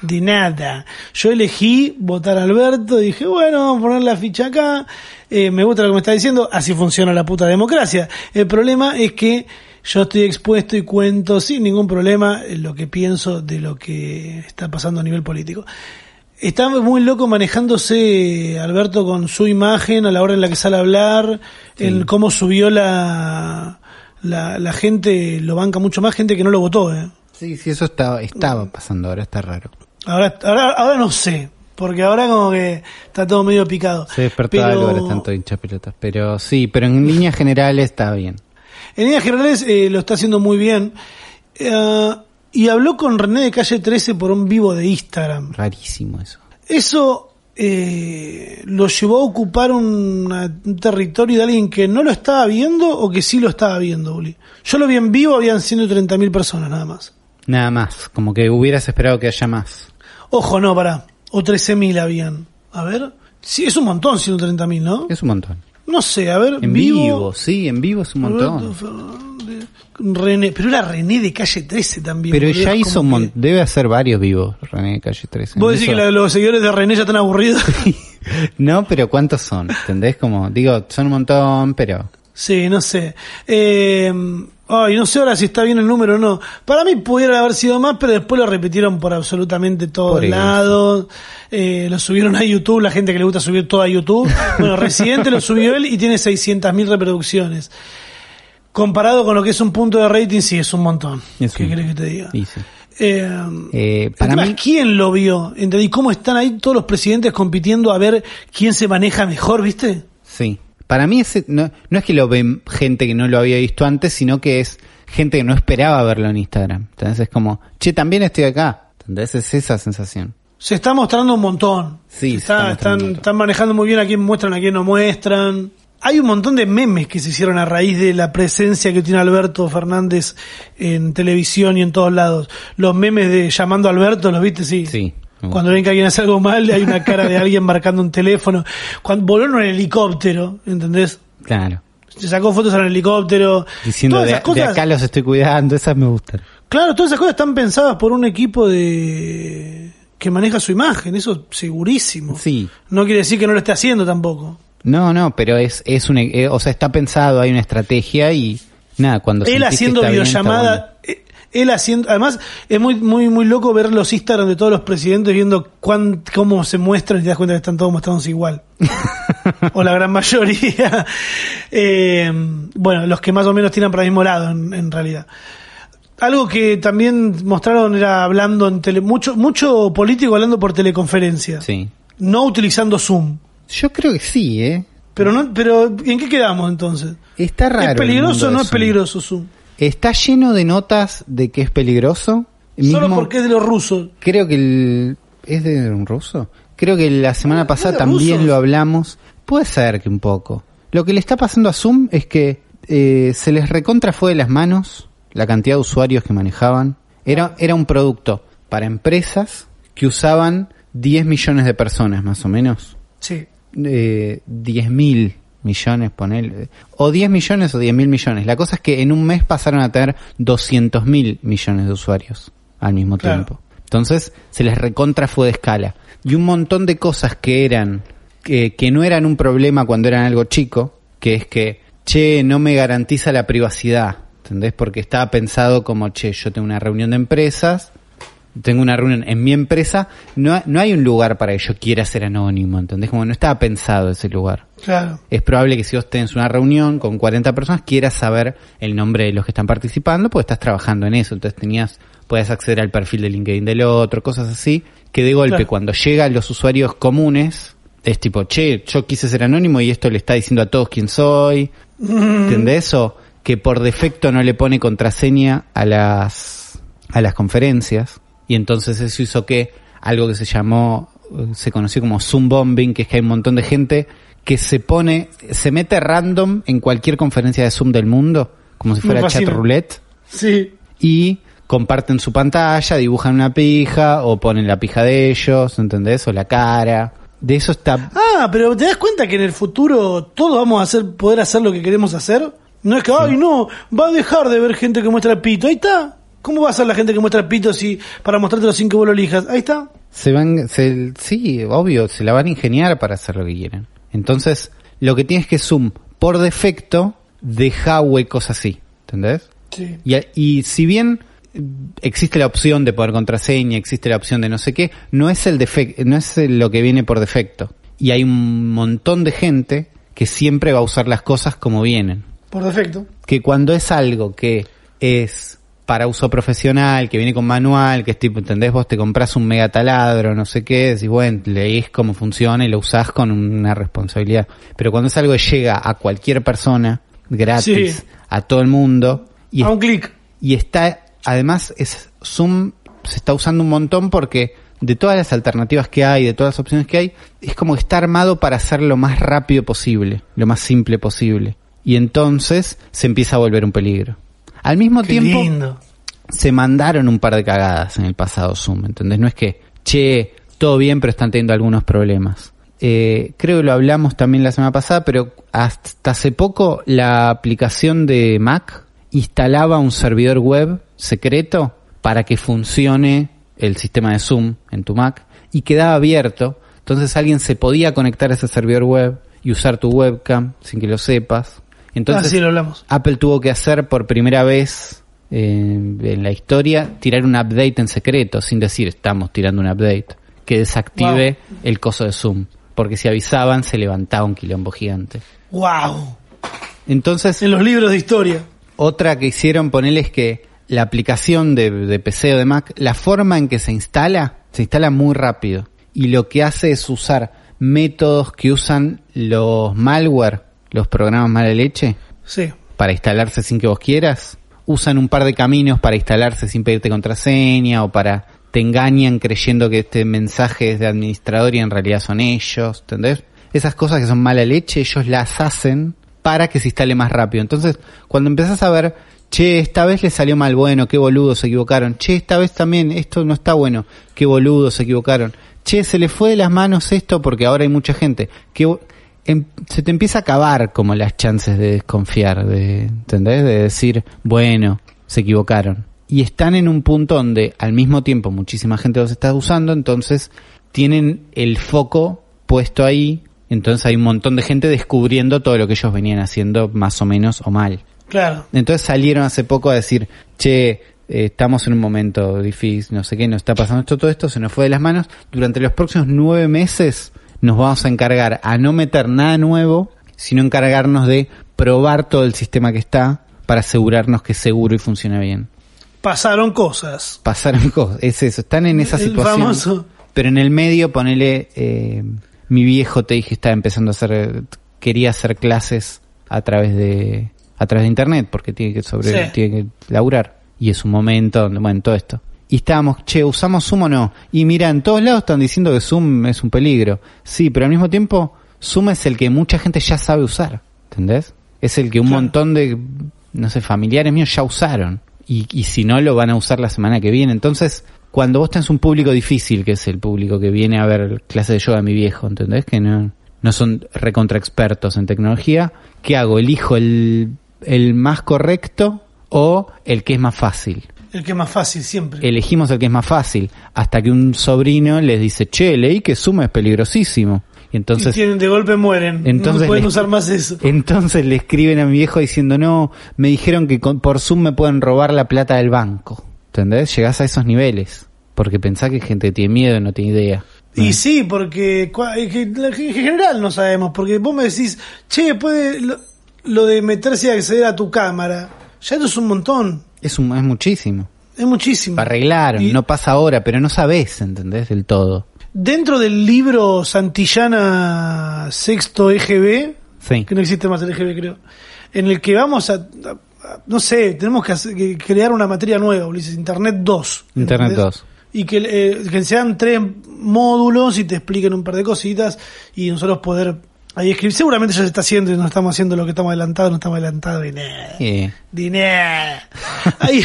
De nada. Yo elegí votar a Alberto, dije, bueno, vamos a poner la ficha acá. Eh, me gusta lo que me está diciendo, así funciona la puta democracia. El problema es que yo estoy expuesto y cuento sin ningún problema lo que pienso de lo que está pasando a nivel político. Está muy loco manejándose Alberto con su imagen a la hora en la que sale a hablar, en cómo subió la, la, la gente, lo banca mucho más gente que no lo votó. Eh. Sí, sí, eso estaba, estaba pasando ahora, está raro. Ahora, ahora, ahora no sé, porque ahora como que está todo medio picado. Se despertó Pero- algo, ahora están todos hinchas pelotas. Pero sí, pero en líneas generales está bien. En líneas generales eh, lo está haciendo muy bien. Eh, y habló con René de Calle 13 por un vivo de Instagram. Rarísimo eso. Eso eh, lo llevó a ocupar un territorio de alguien que no lo estaba viendo o que sí lo estaba viendo, Uli. Yo lo vi en vivo, habían 130.000 personas nada más. Nada más, como que hubieras esperado que haya más. Ojo, no, pará. O 13.000 habían. A ver. Sí, es un montón 130.000, ¿no? Es un montón. No sé, a ver. En vivo, sí, en vivo es un montón. René, pero era René de calle 13 también. Pero ya hizo un que- mon- debe hacer varios vivos, René de Calle 13. Vos decís que eso- los seguidores de René ya están aburridos. no, pero ¿cuántos son? ¿Entendés? Como, digo, son un montón, pero... Sí, no sé. Eh, ay, no sé ahora si está bien el número o no. Para mí pudiera haber sido más, pero después lo repitieron por absolutamente todos lados. Eh, lo subieron a YouTube, la gente que le gusta subir todo a YouTube. Bueno, Residente lo subió él y tiene 600.000 reproducciones. Comparado con lo que es un punto de rating, sí, es un montón. Es ¿Qué querés que te diga? sí. Eh, Eh, para mí, quién lo vio, ¿entendí? ¿Cómo están ahí todos los presidentes compitiendo a ver quién se maneja mejor, viste? sí. Para mí ese, no, no es que lo ven gente que no lo había visto antes, sino que es gente que no esperaba verlo en Instagram. Entonces es como, che, también estoy acá. ¿Entendés? Es esa sensación. Se está mostrando un montón. Sí, Se se está están, montón. están manejando muy bien a quién muestran, a quién no muestran. Hay un montón de memes que se hicieron a raíz de la presencia que tiene Alberto Fernández en televisión y en todos lados. Los memes de llamando a Alberto, ¿los viste? Sí. Sí. Cuando ven que alguien hace algo mal, hay una cara de alguien marcando un teléfono. Cuando voló en un helicóptero, ¿entendés? Claro. Se sacó fotos en el helicóptero. Diciendo de, cosas, de acá los estoy cuidando, esas me gustan. Claro, todas esas cosas están pensadas por un equipo de que maneja su imagen, eso segurísimo. Sí. No quiere decir que no lo esté haciendo tampoco. No, no, pero es, es un, eh, o sea, está pensado, hay una estrategia y nada, cuando Él haciendo bien, videollamada, eh, él haciendo, además es muy muy muy loco ver los Instagram de todos los presidentes viendo cuán, cómo se muestran y te das cuenta que están todos mostrándose igual. o la gran mayoría. Eh, bueno, los que más o menos tiran para el mismo lado en, en realidad. Algo que también mostraron era hablando en tele, mucho mucho político hablando por teleconferencia. Sí. no utilizando Zoom. Yo creo que sí, ¿eh? Pero no, pero ¿en qué quedamos entonces? Está raro. ¿Es el peligroso o no es Zoom. peligroso Zoom? Está lleno de notas de que es peligroso. Solo Mismo- porque es de los rusos. Creo que el... ¿Es de un ruso? Creo que la semana pasada también rusos. lo hablamos. Puede ser que un poco. Lo que le está pasando a Zoom es que eh, se les recontra fue de las manos la cantidad de usuarios que manejaban. Era, era un producto para empresas que usaban 10 millones de personas más o menos. Sí. eh, 10 mil millones, ponele. O 10 millones o 10 mil millones. La cosa es que en un mes pasaron a tener 200 mil millones de usuarios al mismo Claro. tiempo. Entonces se les recontra fue de escala. Y un montón de cosas que eran, que, que no eran un problema cuando eran algo chico, que es que, che, no me garantiza la privacidad. ¿Entendés? Porque estaba pensado como, che, yo tengo una reunión de empresas, tengo una reunión en mi empresa, no, no hay un lugar para que yo quiera ser anónimo, ¿entendés? Como no estaba pensado ese lugar. Claro. Es probable que si vos tenés una reunión con 40 personas, quieras saber el nombre de los que están participando, porque estás trabajando en eso, entonces tenías, puedes acceder al perfil de LinkedIn del otro, cosas así, que de golpe Claro. cuando llegan los usuarios comunes, es tipo, che, yo quise ser anónimo y esto le está diciendo a todos quién soy, ¿entendés? O que por defecto no le pone contraseña a las, a las conferencias, y entonces eso hizo que algo que se llamó, se conoció como Zoom Bombing, que es que hay un montón de gente que se pone, se mete random en cualquier conferencia de Zoom del mundo, como si fuera chat roulette, Sí. y comparten su pantalla, dibujan una pija, o ponen la pija de ellos, ¿entendés? O la cara. De eso está... Ah, pero ¿te das cuenta que en el futuro todos vamos a hacer, poder hacer lo que queremos hacer? No es que, ay, no, va a dejar de ver gente que muestra el pito. Ahí está. ¿Cómo va a ser la gente que muestra pito si para mostrarte los cinco vos lo elijas? Ahí está. Se van, se, sí, obvio, se la van a ingeniar para hacer lo que quieren. Entonces, lo que tienes que Zoom, por defecto, deja huecos así, ¿entendés? Sí. Y, y si bien eh, existe la opción de poner contraseña, existe la opción de no sé qué, no es el defecto, no es lo que viene por defecto. Y hay un montón de gente que siempre va a usar las cosas como vienen. Por defecto. Que cuando es algo que es para uso profesional, que viene con manual, que es tipo, ¿entendés? Vos te compras un mega taladro, no sé qué, decís, bueno, leís cómo funciona y lo usás con una responsabilidad. Pero cuando es algo que llega a cualquier persona, gratis, Sí. a todo el mundo, y a un clic. y está, además, es Zoom se está usando un montón porque de todas las alternativas que hay, de todas las opciones que hay, es como que está armado para hacer lo más rápido posible, lo más simple posible. Y entonces se empieza a volver un peligro. Al mismo Qué tiempo, lindo. se mandaron un par de cagadas en el pasado Zoom, ¿entendés? No es que, che, todo bien, pero están teniendo algunos problemas. Eh, creo que lo hablamos también la semana pasada, pero hasta hace poco la aplicación de Mac instalaba un servidor web secreto para que funcione el sistema de Zoom en tu Mac y quedaba abierto. Entonces alguien se podía conectar a ese servidor web y usar tu webcam sin que lo sepas. Entonces Así Ah, lo hablamos. Apple tuvo que hacer por primera vez eh, en la historia tirar un update en secreto, sin decir estamos tirando un update, que desactive el coso de Zoom. Porque si avisaban se levantaba un quilombo gigante. ¡Wow! Entonces, En los libros de historia. otra que hicieron ponerle es que la aplicación de, de PC o de Mac, la forma en que se instala, se instala muy rápido. Y lo que hace es usar métodos que usan los malware, los programas mala leche, Sí. para instalarse sin que vos quieras. Usan un par de caminos para instalarse sin pedirte contraseña o para te engañan creyendo que este mensaje es de administrador y en realidad son ellos, ¿entendés? Esas cosas que son mala leche, ellos las hacen para que se instale más rápido. Entonces, cuando empezás a ver, che, esta vez le salió mal, bueno, qué boludo, se equivocaron. Che, esta vez también, esto no está bueno, qué boludo, se equivocaron. Che, se le fue de las manos esto porque ahora hay mucha gente. Qué em- se te empieza a acabar como las chances de desconfiar, de, ¿entendés? De decir, bueno, se equivocaron. Y están en un punto donde al mismo tiempo muchísima gente los está usando, entonces tienen el foco puesto ahí, entonces hay un montón de gente descubriendo todo lo que ellos venían haciendo más o menos o mal. Claro. Entonces salieron hace poco a decir, che, eh, estamos en un momento difícil, no sé qué, nos está pasando esto, todo esto, se nos fue de las manos. Durante los próximos nueve meses nos vamos a encargar a no meter nada nuevo, sino encargarnos de probar todo el sistema que está para asegurarnos que es seguro y funciona bien. Pasaron cosas. Pasaron cosas, es eso, están en esa situación. famoso. Pero en el medio, ponele, eh, mi viejo te dije estaba empezando a hacer, quería hacer clases a través de, a través de internet, porque tiene que sobre, Sí. tiene que laburar. Y es un momento donde, bueno, todo esto. Y estábamos, che, ¿usamos Zoom o no? Y mira, en todos lados están diciendo que Zoom es un peligro. Sí, pero al mismo tiempo, Zoom es el que mucha gente ya sabe usar. ¿Entendés? Es el que un Claro. montón de, no sé, familiares míos ya usaron. Y, y si no, lo van a usar la semana que viene. Entonces, cuando vos tenés un público difícil, que es el público que viene a ver clases de yoga de mi viejo, ¿entendés? Que no, no son recontra expertos en tecnología, ¿qué hago? ¿Elijo el, el más correcto o el que es más fácil? El que es más fácil siempre. Elegimos el que es más fácil, hasta que un sobrino les dice, che, leí que Zoom es peligrosísimo. Y y entonces tienen, de golpe mueren. entonces no pueden le- usar más eso. entonces le escriben a mi viejo diciendo, no, me dijeron que con- por Zoom me pueden robar la plata del banco. ¿Entendés? Llegás a esos niveles. Porque pensás que gente tiene miedo y no tiene idea. Y sí, porque en general no sabemos, porque vos me decís, che, puede lo, lo de meterse y acceder a tu cámara, ya eso es un montón, Es, un, es muchísimo. es muchísimo. Arreglaron, Y no pasa ahora, pero no sabés, ¿entendés? Del todo. Dentro del libro Santillana Sexto EGB, Sí. que no existe más el EGB creo, en el que vamos a, a- a- no sé, tenemos que, hacer- que crear una materia nueva, Ulises, Internet 2. Internet ¿entendés? 2. Y que, eh, que sean tres módulos y te expliquen un par de cositas y nosotros poder ahí escribir. Seguramente ya se está haciendo y no estamos haciendo lo que estamos adelantados, no estamos adelantados de nada. De nada. Hay,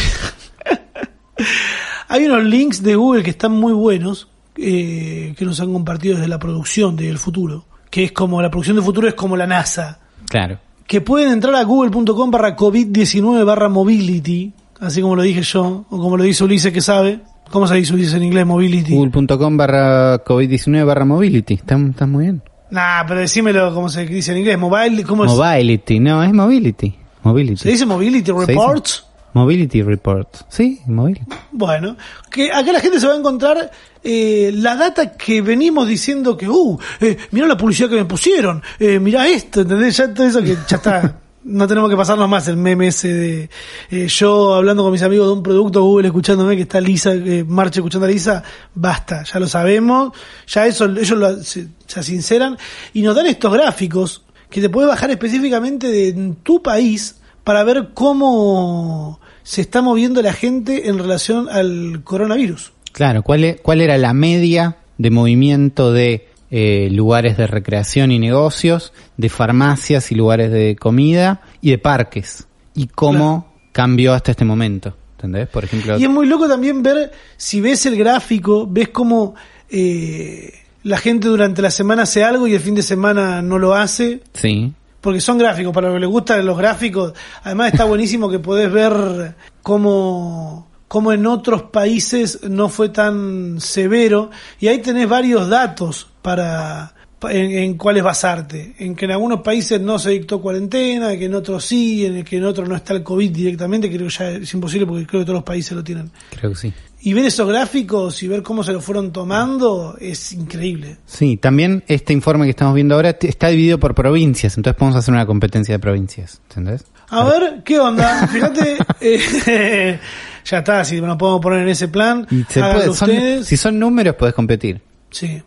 hay unos links de Google que están muy buenos eh, que nos han compartido desde la producción del futuro. Que es como la producción del futuro es como la NASA. claro. Que pueden entrar a google.com barra COVID-19 barra mobility, así como lo dije yo, o como lo dice Ulises que sabe. ¿Cómo se dice Ulises en inglés? Mobility. Google.com barra COVID-19 barra mobility. Está, está muy bien. Nah, pero decímelo como se dice en inglés. Mobile, ¿cómo es? Mobility, no, es mobility. Mobility. ¿Se dice Mobility dice. Reports? Mobility Report. Sí, mobility. Bueno, que acá la gente se va a encontrar eh, la data que venimos diciendo que, uh, eh, mirá la publicidad que me pusieron, eh, mirá esto, ¿entendés? Ya todo eso que ya está. No tenemos que pasarnos más el meme ese de eh, yo hablando con mis amigos de un producto, Google escuchándome que está Lisa, eh, Marcha escuchando a Lisa, basta, ya lo sabemos, ya eso ellos lo, se, se sinceran y nos dan estos gráficos que te puedes bajar específicamente de tu país para ver cómo se está moviendo la gente en relación al coronavirus. Claro, ¿cuál, e- cuál era la media de movimiento de eh, lugares de recreación y negocios, de farmacias y lugares de comida y de parques? Y cómo cambió hasta este momento. ¿Entendés? Por ejemplo, Y es muy loco también ver, si ves el gráfico, ves cómo eh, la gente durante la semana hace algo y el fin de semana no lo hace. sí, Porque son gráficos, para los que les gustan los gráficos. Además está buenísimo que podés ver cómo, cómo en otros países no fue tan severo. Y ahí tenés varios datos para pa- en, en cuáles basarte. En que en algunos países no se dictó cuarentena, que en otros sí, en el que en otros no está el COVID directamente, creo que ya es imposible porque creo que todos los países lo tienen. Creo que sí. Y ver esos gráficos y ver cómo se lo fueron tomando es increíble. Sí, también este informe que estamos viendo ahora está dividido por provincias, entonces podemos hacer una competencia de provincias, ¿entendés? A ver, ¿qué onda? Fíjate, eh, ya está, si nos podemos poner en ese plan, puede, son- si son números podés competir. Sí.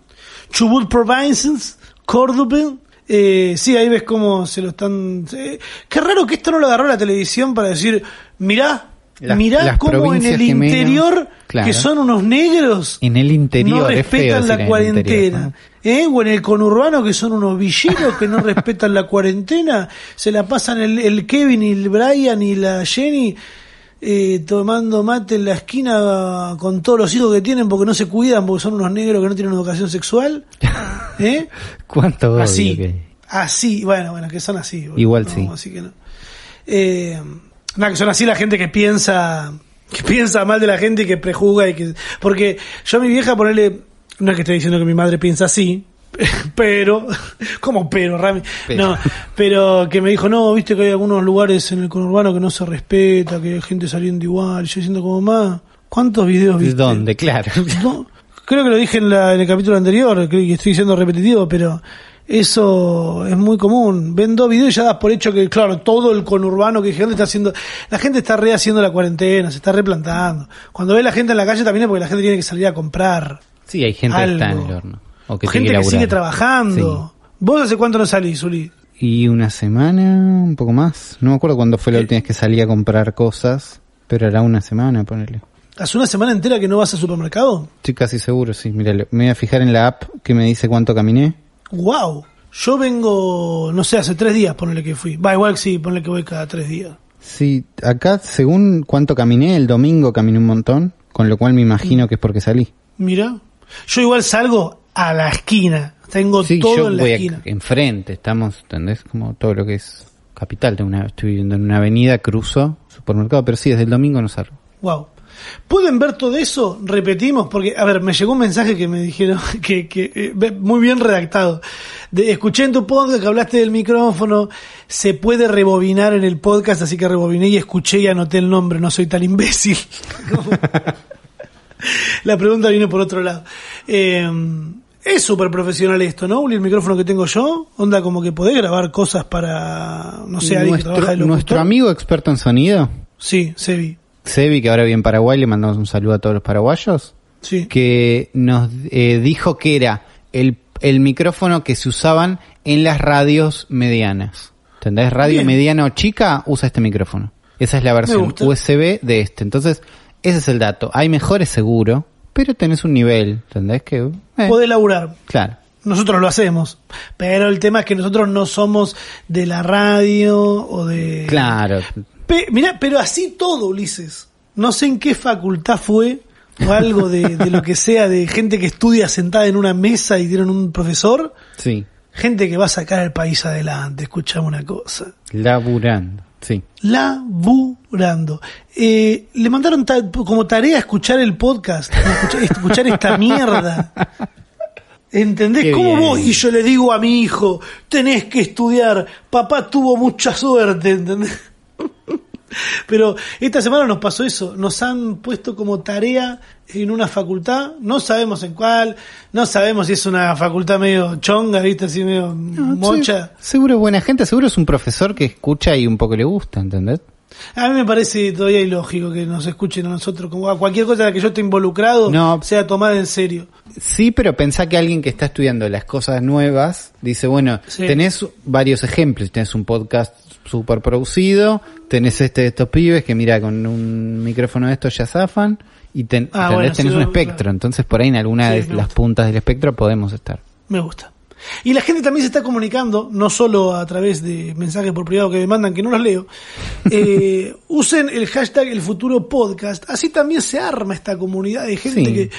Chubut Provinces, Córdoba. Eh, sí, ahí ves cómo se lo están. eh, qué raro que esto no lo agarró la televisión para decir, mirá, Las- mirá las cómo en el que menos- interior, Claro. que son unos negros, En el interior no respetan la cuarentena. ¿Eh? O en el conurbano, que son unos villeros que no respetan la cuarentena, se la pasan el, el Kevin y el Brian y la Jenny eh, tomando mate en la esquina con todos los hijos que tienen porque no se cuidan, porque son unos negros que no tienen educación sexual. ¿Eh? ¿Cuánto Así, que así, bueno, bueno, que son así. boludo. Igual No, sí. Así que no. Eh, nada, que son así la gente que piensa, que piensa mal de la gente y que prejuzga y que, porque yo a mi vieja ponerle, no es que esté diciendo que mi madre piensa así, pero, como pero, Rami? Pero. No, pero que me dijo, no, viste que hay algunos lugares en el conurbano que no se respeta, que hay gente saliendo igual, y yo diciendo como más, ¿cuántos videos ¿De viste? dónde? Claro. No, creo que lo dije en, la- en el capítulo anterior, creo que estoy siendo repetitivo, pero eso es muy común. Ven dos videos y ya das por hecho que, claro, todo el conurbano que gente está haciendo, la gente está rehaciendo la cuarentena, se está replantando. Cuando ve la gente en la calle también es porque la gente tiene que salir a comprar. Sí, hay gente que está en Algo. el horno. O que gente que sigue trabajando. ¿Vos hace cuánto no salís, Zuli? Y una semana, un poco más. No me acuerdo cuándo fue la última vez que salí a comprar cosas, pero era una semana, ponele. ¿Hace una semana entera que no vas al supermercado? Estoy casi seguro, sí. Mira, me voy a fijar en la app que me dice cuánto caminé. ¡Wow! Yo vengo, no sé, hace tres días, ponele que fui. Va, igual sí, ponele que voy cada tres días. Sí, acá según cuánto caminé, el domingo caminé un montón, con lo cual me imagino que es porque salí. Mira, yo igual salgo a la esquina. Tengo Sí, todo yo en la voy esquina. a- enfrente, estamos, ¿entendés? Como todo lo que es capital. Tengo una, estoy viviendo en una avenida, cruzo, supermercado, pero sí, desde el domingo no salgo. Wow. ¿Pueden ver todo eso? Repetimos, porque, a ver, me llegó un mensaje que me dijeron que, que eh, muy bien redactado. De, escuché en tu podcast que hablaste del micrófono, se puede rebobinar en el podcast, así que rebobiné y escuché y anoté el nombre, no soy tan imbécil. La pregunta viene por otro lado. Eh, es súper profesional esto, ¿no? Uli, el micrófono que tengo yo, onda como que podés grabar cosas para, no sé, alguien que trabaja nuestro, de nuestro amigo experto en sonido, Sí, Sebi. Sebi, que ahora vive en Paraguay, le mandamos un saludo a todos los paraguayos. Sí. que nos eh, dijo que era el, el micrófono que se usaban en las radios medianas. ¿Entendés? Radio Bien. mediana o chica usa este micrófono. Esa es la versión. USB de este. Entonces, ese es el dato. Hay mejores seguro, pero tenés un nivel, ¿entendés? Que, eh, Podés laburar. claro. Nosotros lo hacemos, pero el tema es que nosotros no somos de la radio o de... Claro. Pe- mirá, pero así todo, Ulises. No sé en qué facultad fue o algo de, de lo que sea, de gente que estudia sentada en una mesa y tienen un profesor. Sí. Gente que va a sacar al país adelante, escuchame una cosa. Laburando. Sí. Laburando. Eh, le mandaron ta- como tarea escuchar el podcast, escuchar, escuchar esta mierda. ¿Entendés? Qué ¿Cómo bien. vos? Y yo le digo a mi hijo, tenés que estudiar, papá tuvo mucha suerte, ¿entendés? Pero esta semana nos pasó eso, nos han puesto como tarea en una facultad, no sabemos en cuál, no sabemos si es una facultad medio chonga, viste, así medio mocha. Sí, seguro es buena gente, seguro es un profesor que escucha y un poco le gusta, ¿entendés? A mí me parece todavía ilógico que nos escuchen a nosotros, como a cualquier cosa en la que yo esté involucrado, No. sea tomada en serio. Sí, pero pensá que alguien que está estudiando las cosas nuevas dice, bueno, Sí. tenés varios ejemplos, tenés un podcast super producido, tenés este de estos pibes que mira con un micrófono de estos ya zafan y ten- Ah, tenés un claro. espectro, entonces por ahí en alguna Sí, de las puntas del espectro podemos estar. Me gusta. Y la gente también se está comunicando, no solo a través de mensajes por privado que me mandan que no los leo. Eh, usen el hashtag el futuro podcast. Así también se arma esta comunidad de gente Sí. que.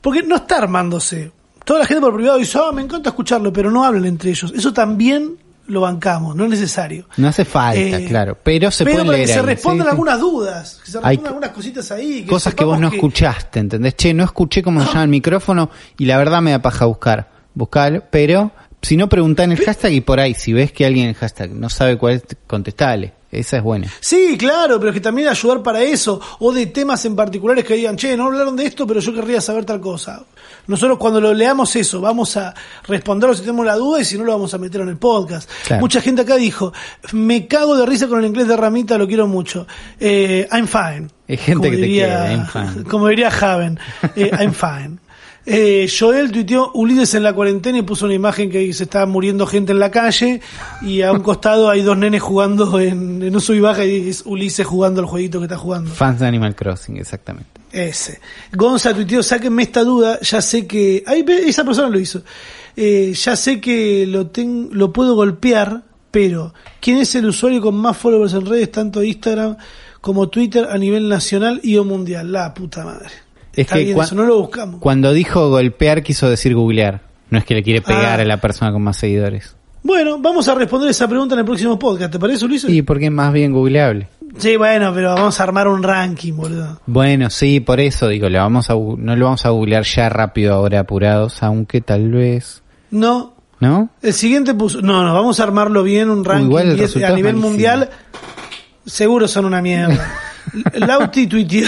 Porque no está armándose. Toda la gente por privado dice, ah, me encanta escucharlo, pero no hablan entre ellos. Eso también lo bancamos, no es necesario. No hace falta, Eh, claro, pero se pero pueden para que se respondan sí, algunas dudas, que se Hay respondan algunas cositas ahí. Cosas que vos no que- escuchaste, ¿entendés? Che, no escuché cómo se llama el micrófono y la verdad me da paja buscar. Buscalo, pero si no pregunta en el hashtag y por ahí, si ves que alguien en el hashtag no sabe cuál es, contestale. Esa es buena. Sí, claro, pero es que también ayudar para eso, o de temas en particulares que digan, che, no hablaron de esto, pero yo querría saber tal cosa. Nosotros cuando lo leamos eso, vamos a responderlo si tenemos la duda y si no lo vamos a meter en el podcast. Claro. Mucha gente acá dijo, me cago de risa con el inglés de Ramita, lo quiero mucho. Eh, I'm fine. Hay gente que te quiere, I'm fine. Como diría Javen, eh, I'm fine. Eh, Joel tuiteó Ulises en la cuarentena y puso una imagen que se estaba muriendo gente en la calle y a un costado hay dos nenes jugando en, en un sub y baja y es Ulises jugando el jueguito que está jugando. Fans de Animal Crossing, exactamente. Ese. Gonza tuiteó, sáquenme esta duda, ya sé que... Ve, esa persona lo hizo. Eh, ya sé que lo, ten, lo puedo golpear, pero ¿quién es el usuario con más followers en redes, tanto Instagram como Twitter a nivel nacional y o mundial? La puta madre. Es Está que bien, cua- eso no lo buscamos. Cuando dijo golpear, quiso decir googlear. No es que le quiere pegar Ah. a la persona con más seguidores. Bueno, vamos a responder esa pregunta en el próximo podcast, ¿te parece, Ulises? Sí, porque es más bien googleable. Sí, bueno, pero vamos a armar un ranking, boludo. Bueno, sí, por eso digo, le vamos a, gu- no lo vamos a googlear ya rápido ahora apurados, aunque tal vez, No, ¿no? el siguiente puso... No, no, vamos a armarlo bien, un ranking igual el 10 resultado a es nivel malísimo. mundial. Seguro son una mierda. Lauti tuiteó,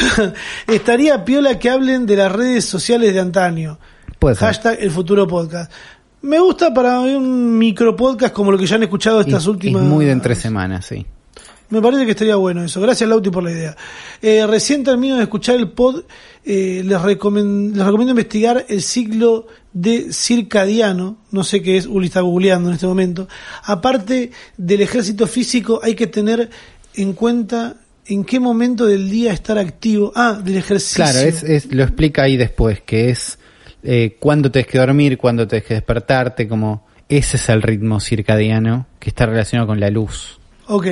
estaría piola que hablen de las redes sociales de antaño. Puede ser. Hashtag el futuro podcast. Me gusta para un micro podcast como lo que ya han escuchado estas Es- últimas. Es muy de entre semanas, sí. Me parece que estaría bueno eso. Gracias, Lauti, por la idea. Eh, recién termino de escuchar el pod. eh, les, les recomiendo investigar el ciclo de circadiano. No sé qué es, Uli está googleando en este momento. Aparte del ejército físico, hay que tener en cuenta en qué momento del día estar activo. Ah, del ejercicio. Claro, es, es- lo explica ahí después, que es eh, cuándo tenés que dormir, cuándo tenés que despertarte, como ese es el ritmo circadiano que está relacionado con la luz. Ok.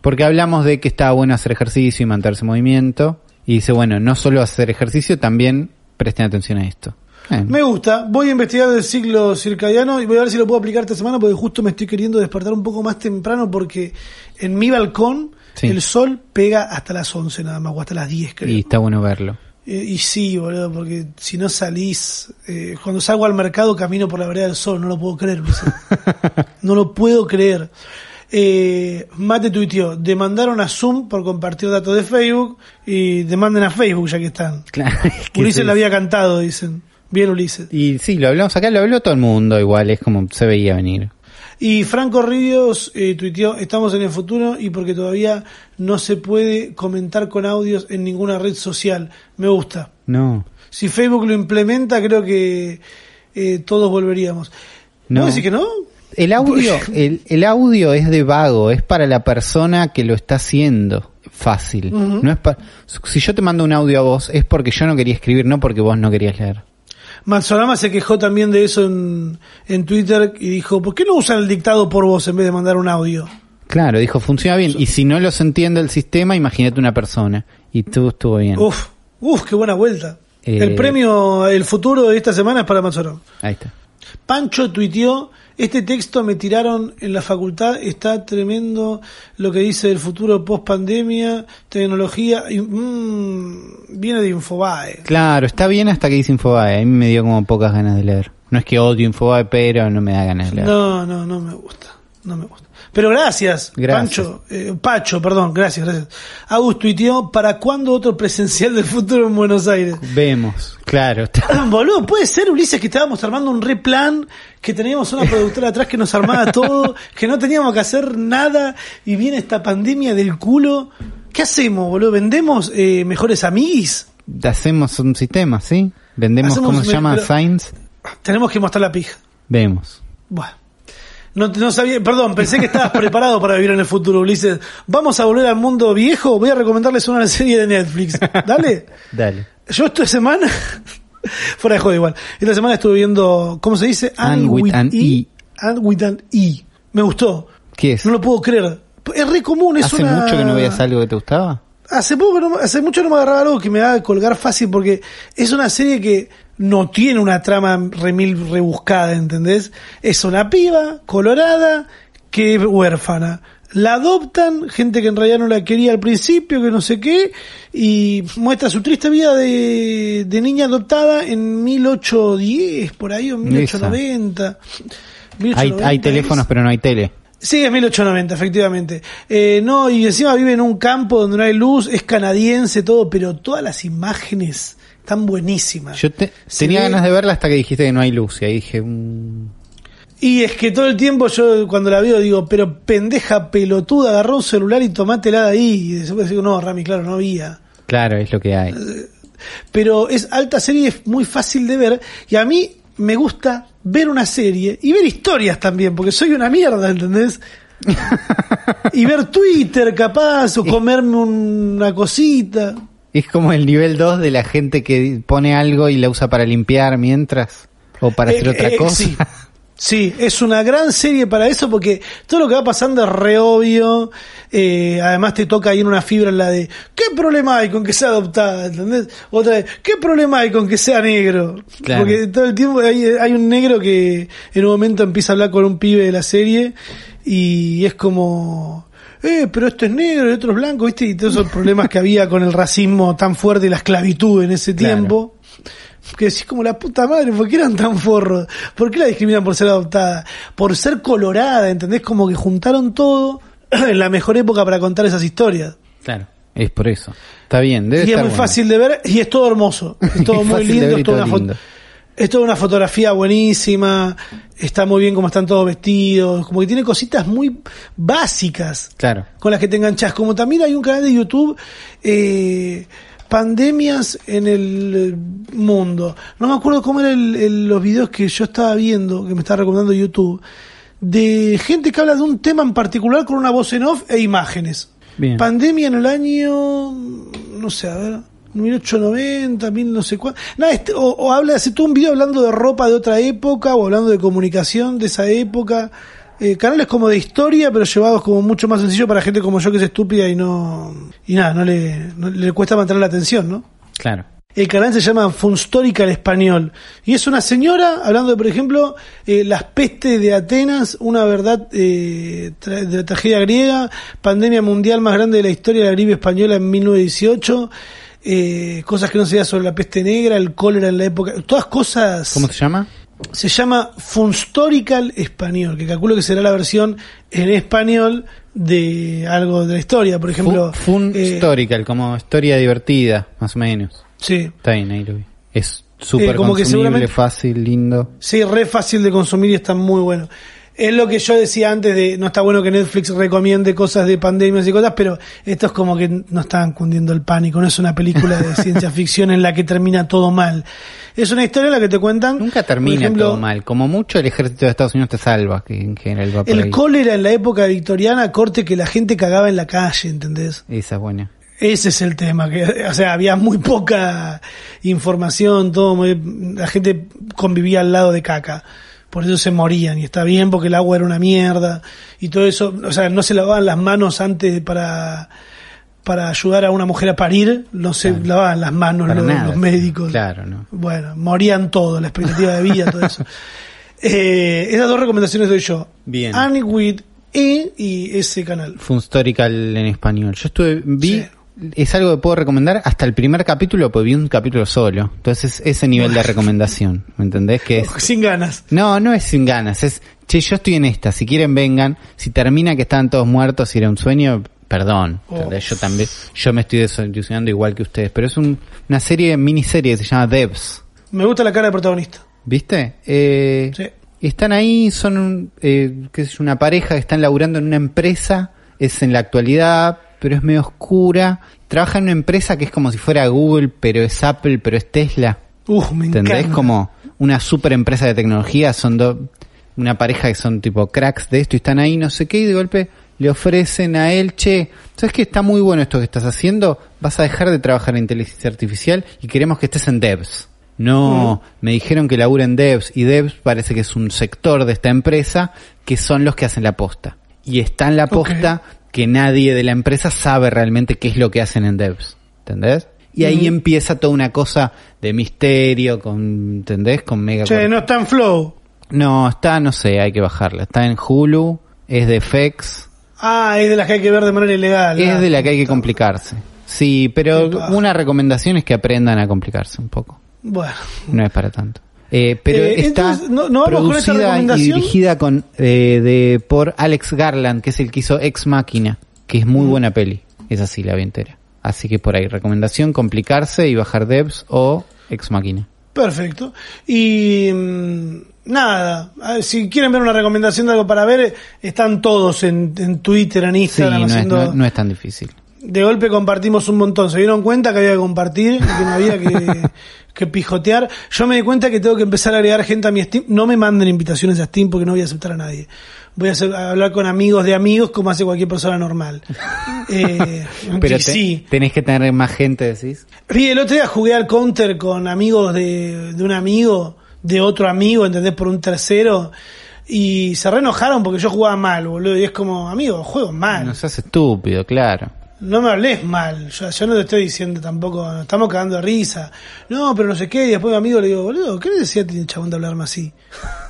Porque hablamos de que está bueno hacer ejercicio y mantenerse en movimiento. Y dice, bueno, no solo hacer ejercicio, también presten atención a esto. Me gusta. Voy a investigar el ciclo circadiano y voy a ver si lo puedo aplicar esta semana porque justo me estoy queriendo despertar un poco más temprano porque en mi balcón Sí. el sol pega hasta las 11 nada más o hasta las 10 creo. y está bueno verlo. Eh, y sí, boludo, porque si no salís, eh, cuando salgo al mercado camino por la vereda del sol, no lo puedo creer, no lo puedo creer. Eh, Mate tuiteó, demandaron a Zoom por compartir datos de Facebook y demanden a Facebook ya que están. Claro, es que Ulises sí. le había cantado, dicen. Bien Ulises. Y sí, lo hablamos acá, lo habló todo el mundo igual, es como se veía venir. Y Franco Ríos eh, tuiteó, estamos en el futuro y porque todavía no se puede comentar con audios en ninguna red social. Me gusta. No, Si Facebook lo implementa, creo que eh, todos volveríamos. ¿No No. decís que no? El audio, el, el audio es de vago, es para la persona que lo está haciendo fácil. No es pa- si yo te mando un audio a vos es porque yo no quería escribir, no porque vos no querías leer. Matsorama se quejó también de eso en, en Twitter y dijo, ¿por qué no usan el dictado por voz en vez de mandar un audio? Claro, dijo, funciona bien. Y si no los entiende el sistema, imagínate una persona. Y todo estuvo bien. Uf, uf, qué buena vuelta. Eh. El premio El futuro de esta semana es para Matsorama. Ahí está. Pancho tuiteó, este texto me tiraron en la facultad, está tremendo lo que dice del futuro post pandemia, tecnología, y, mm, viene de Infobae. Claro, está bien hasta que dice Infobae. A mí me dio como pocas ganas de leer. No es que odio Infobae, pero no me da ganas de leer. No, no, no me gusta, no me gusta. Pero gracias, Gracias. Pancho, eh, Pacho, perdón, gracias, gracias. Agus tuiteó, ¿para cuándo otro presencial del futuro en Buenos Aires? Vemos, claro. está- Boludo, puede ser, Ulises, que estábamos armando un replan, que teníamos una productora atrás que nos armaba todo, que no teníamos que hacer nada y viene esta pandemia del culo. ¿Qué hacemos, boludo? ¿Vendemos eh, mejores amiguis? Hacemos un sistema, ¿sí? Vendemos, Hacemos ¿cómo se llama? Signs. Tenemos que mostrar la pija. Vemos. Bueno. No, no sabía, perdón, pensé que estabas preparado para vivir en el futuro, Ulises. Vamos a volver al mundo viejo. Voy a recomendarles una serie de Netflix. Dale. Dale. Yo esta semana, fuera de joda igual, esta semana estuve viendo, ¿cómo se dice? And with an E. And with an E. Me gustó. ¿Qué es? No lo puedo creer. Es re común, es ¿Hace una... mucho que no veías algo que te gustaba? Hace poco, no, hace mucho no me agarraba algo que me haga colgar fácil porque es una serie que no tiene una trama remil rebuscada, ¿entendés? Es una piba colorada que es huérfana. la adoptan, gente que en realidad no la quería al principio, que no sé qué, y muestra su triste vida de, de niña adoptada en 1810, por ahí, o 1890. Hay, 1890 hay es. teléfonos, pero no hay tele. Sí, es 1890, efectivamente. Eh, no, y encima vive en un campo donde no hay luz, es canadiense, todo, pero todas las imágenes están buenísimas. Yo te- tenía ve- ganas de verla hasta que dijiste que no hay luz. Y ahí dije, mm, Y es que todo el tiempo yo cuando la veo digo, pero pendeja pelotuda, agarró un celular y tomátela de ahí. Y después digo, no, Rami, claro, no había. claro, es lo que hay. Pero es alta serie, es muy fácil de ver. Y a mí me gusta ver una serie y ver historias también, porque soy una mierda, ¿entendés? y ver Twitter capaz, o comerme una cosita. Es como el nivel 2 de la gente que pone algo y la usa para limpiar mientras. O para hacer Eh, otra eh, cosa. Sí. Sí, es una gran serie para eso porque todo lo que va pasando es re obvio. Eh, además te toca ahí en una fibra en la de ¿qué problema hay con que sea adoptada? ¿Entendés? Otra vez, ¿qué problema hay con que sea negro? Claro. Porque todo el tiempo hay, hay un negro que en un momento empieza a hablar con un pibe de la serie y es como eh, pero esto es negro y otro es blanco, ¿viste? Y todos esos problemas que había con el racismo tan fuerte y la esclavitud en ese Claro. tiempo. Que decís como la puta madre, ¿por qué eran tan forros? ¿Por qué la discriminan por ser adoptada? Por ser colorada, ¿entendés? Como que juntaron todo en la mejor época para contar esas historias. Claro. Es por eso. Está bien, debe y es muy bueno. fácil de ver y es todo hermoso. Es todo Es muy lindo, es toda, una fo- lindo. Es toda una fotografía buenísima, está muy bien como están todos vestidos, como que tiene cositas muy básicas Claro. con las que te enganchas. Como también hay un canal de YouTube, eh, pandemias en el mundo. No me acuerdo cómo eran los videos que yo estaba viendo, que me estaba recomendando YouTube, de gente que habla de un tema en particular con una voz en off e imágenes. Bien. Pandemia en el año, no sé, a ver, 1890, mil no sé cuánto. Nada, este, o, o habla, hace todo un video hablando de ropa de otra época o hablando de comunicación de esa época. Eh, canales como de historia, pero llevados como mucho más sencillo para gente como yo que es estúpida y no. Y nada, no le, no le cuesta mantener la atención, ¿no? Claro. El canal se llama Funstorical Español. Y es una señora hablando de, por ejemplo, eh, las pestes de Atenas, una verdad eh, tra- de la tragedia griega, pandemia mundial más grande de la historia de la gripe española en 1918, eh, cosas que no se sobre la peste negra, el cólera en la época, todas cosas... ¿Cómo se llama? Se llama Funstorical Español, que calculo que será la versión en español de algo de la historia, por ejemplo... Fu- Fun eh, como historia divertida, más o menos. Sí, Está bien, ahí lo vi. Es súper Eh, que consumible, seguramente- fácil, lindo. Sí, re fácil de consumir y está muy bueno. Es lo que yo decía antes de no está bueno que Netflix recomiende cosas de pandemias y cosas, pero esto es como que no están cundiendo el pánico, no es una película de ciencia ficción en la que termina todo mal. Es una historia en la que te cuentan Nunca termina ejemplo, todo mal. Como mucho el ejército de Estados Unidos te salva, que en general va por El ahí. cólera en la época victoriana, corte que la gente cagaba en la calle, ¿entendés? Esa es buena. Ese es el tema, que, o sea, había muy poca información, todo muy- la gente convivía al lado de caca, por eso se morían, y está bien porque el agua era una mierda, y todo eso, o sea, no se lavaban las manos antes para, para ayudar a una mujer a parir, no se Claro. lavaban las manos los, médicos. Claro, ¿no? Bueno, morían todos, la expectativa de vida, todo eso. Eh, esas dos recomendaciones doy yo. Bien. Annie With E y ese canal. Funstorical en español. Yo estuve, vi, Sí. Es algo que puedo recomendar hasta el primer capítulo, porque vi un capítulo solo. Entonces, ese nivel de recomendación, ¿me entendés? Que es, Sin ganas. no, no es sin ganas, es, che, yo estoy en esta, si quieren vengan, si termina que están todos muertos y era un sueño, perdón, Oh. Yo también, yo me estoy desilusionando igual que ustedes, pero es un- una serie, miniserie que se llama Devs. Me gusta la cara del protagonista. ¿Viste? Eh, Sí. Están ahí, son un, eh, qué sé yo, una pareja que están laburando en una empresa, es en la actualidad, pero es medio oscura. Trabaja en una empresa que es como si fuera Google, pero es Apple, pero es Tesla. Uf, me ¿Entendés? encanta. Como una super empresa de tecnología, son dos, una pareja que son tipo cracks de esto y están ahí, no sé qué, y de golpe le ofrecen a él, che, ¿sabes que está muy bueno esto que estás haciendo? Vas a dejar de trabajar en inteligencia artificial y queremos que estés en devs. No, me dijeron que labura en devs y devs parece que es un sector de esta empresa que son los que hacen la posta. Y está en la posta que nadie de la empresa sabe realmente qué es lo que hacen en devs. ¿Entendés? Y ahí empieza toda una cosa de misterio, con, ¿entendés? Con mega... Che, no está en flow. No, está, no sé, hay que bajarla. Está en Hulu, es de FX, Ah, es de las que hay que ver de manera ilegal. Es ah. de la que hay que complicarse. Sí, pero una recomendación es que aprendan a complicarse un poco. Bueno. No es para tanto. Eh, pero Eh, está entonces, ¿no- no vamos con esta producida y recomendación? dirigida con, eh, de, por Alex Garland, que es el que hizo Ex Máquina, que es Mm. muy buena peli. Es así la vi entera. Así que por ahí, recomendación, complicarse y bajar devs o Ex Máquina. Perfecto. Y mm, nada, si quieren ver una recomendación de algo para ver, están todos en, en Twitter, en Sí, Instagram, no es, haciendo... no- no es tan difícil. De golpe compartimos un montón. Se dieron cuenta que había que compartir y que no había que, que pijotear. Yo me di cuenta que tengo que empezar a agregar gente a mi Steam. No me manden invitaciones a Steam porque no voy a aceptar a nadie. Voy a, hacer- a hablar con amigos de amigos como hace cualquier persona normal. Eh, Pero te- sí. tenés que tener más gente, decís. Y el otro día jugué al counter con amigos de, de un amigo, de otro amigo, ¿entendés? Por un tercero. Y se re enojaron porque yo jugaba mal, boludo. Y es como, amigo, juego mal. No seas estúpido, claro. No me hables mal, yo, yo no te estoy diciendo tampoco, nos estamos cagando de risa. No, pero no sé qué, y después mi amigo le digo, boludo, ¿qué necesidad tiene el chabón de hablarme así?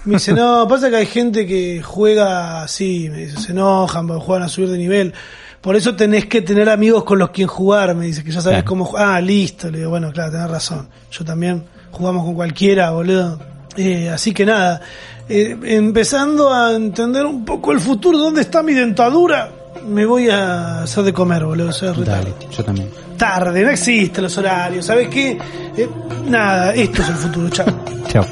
Me dice, no, pasa que hay gente que juega así, me dice, se enojan, juegan a subir de nivel. Por eso tenés que tener amigos con los quien jugar, me dice, que ya sabes Claro. cómo jugar. Ah, listo, le digo, bueno, claro, tenés razón. Yo también jugamos con cualquiera, boludo. Eh, así que nada, eh, empezando a entender un poco el futuro, ¿dónde está mi dentadura? Me voy a hacer de comer, boludo, soy Dale, yo también. Tarde, no existen los horarios, ¿sabes qué? Eh, nada, esto es el futuro, chao. Chao.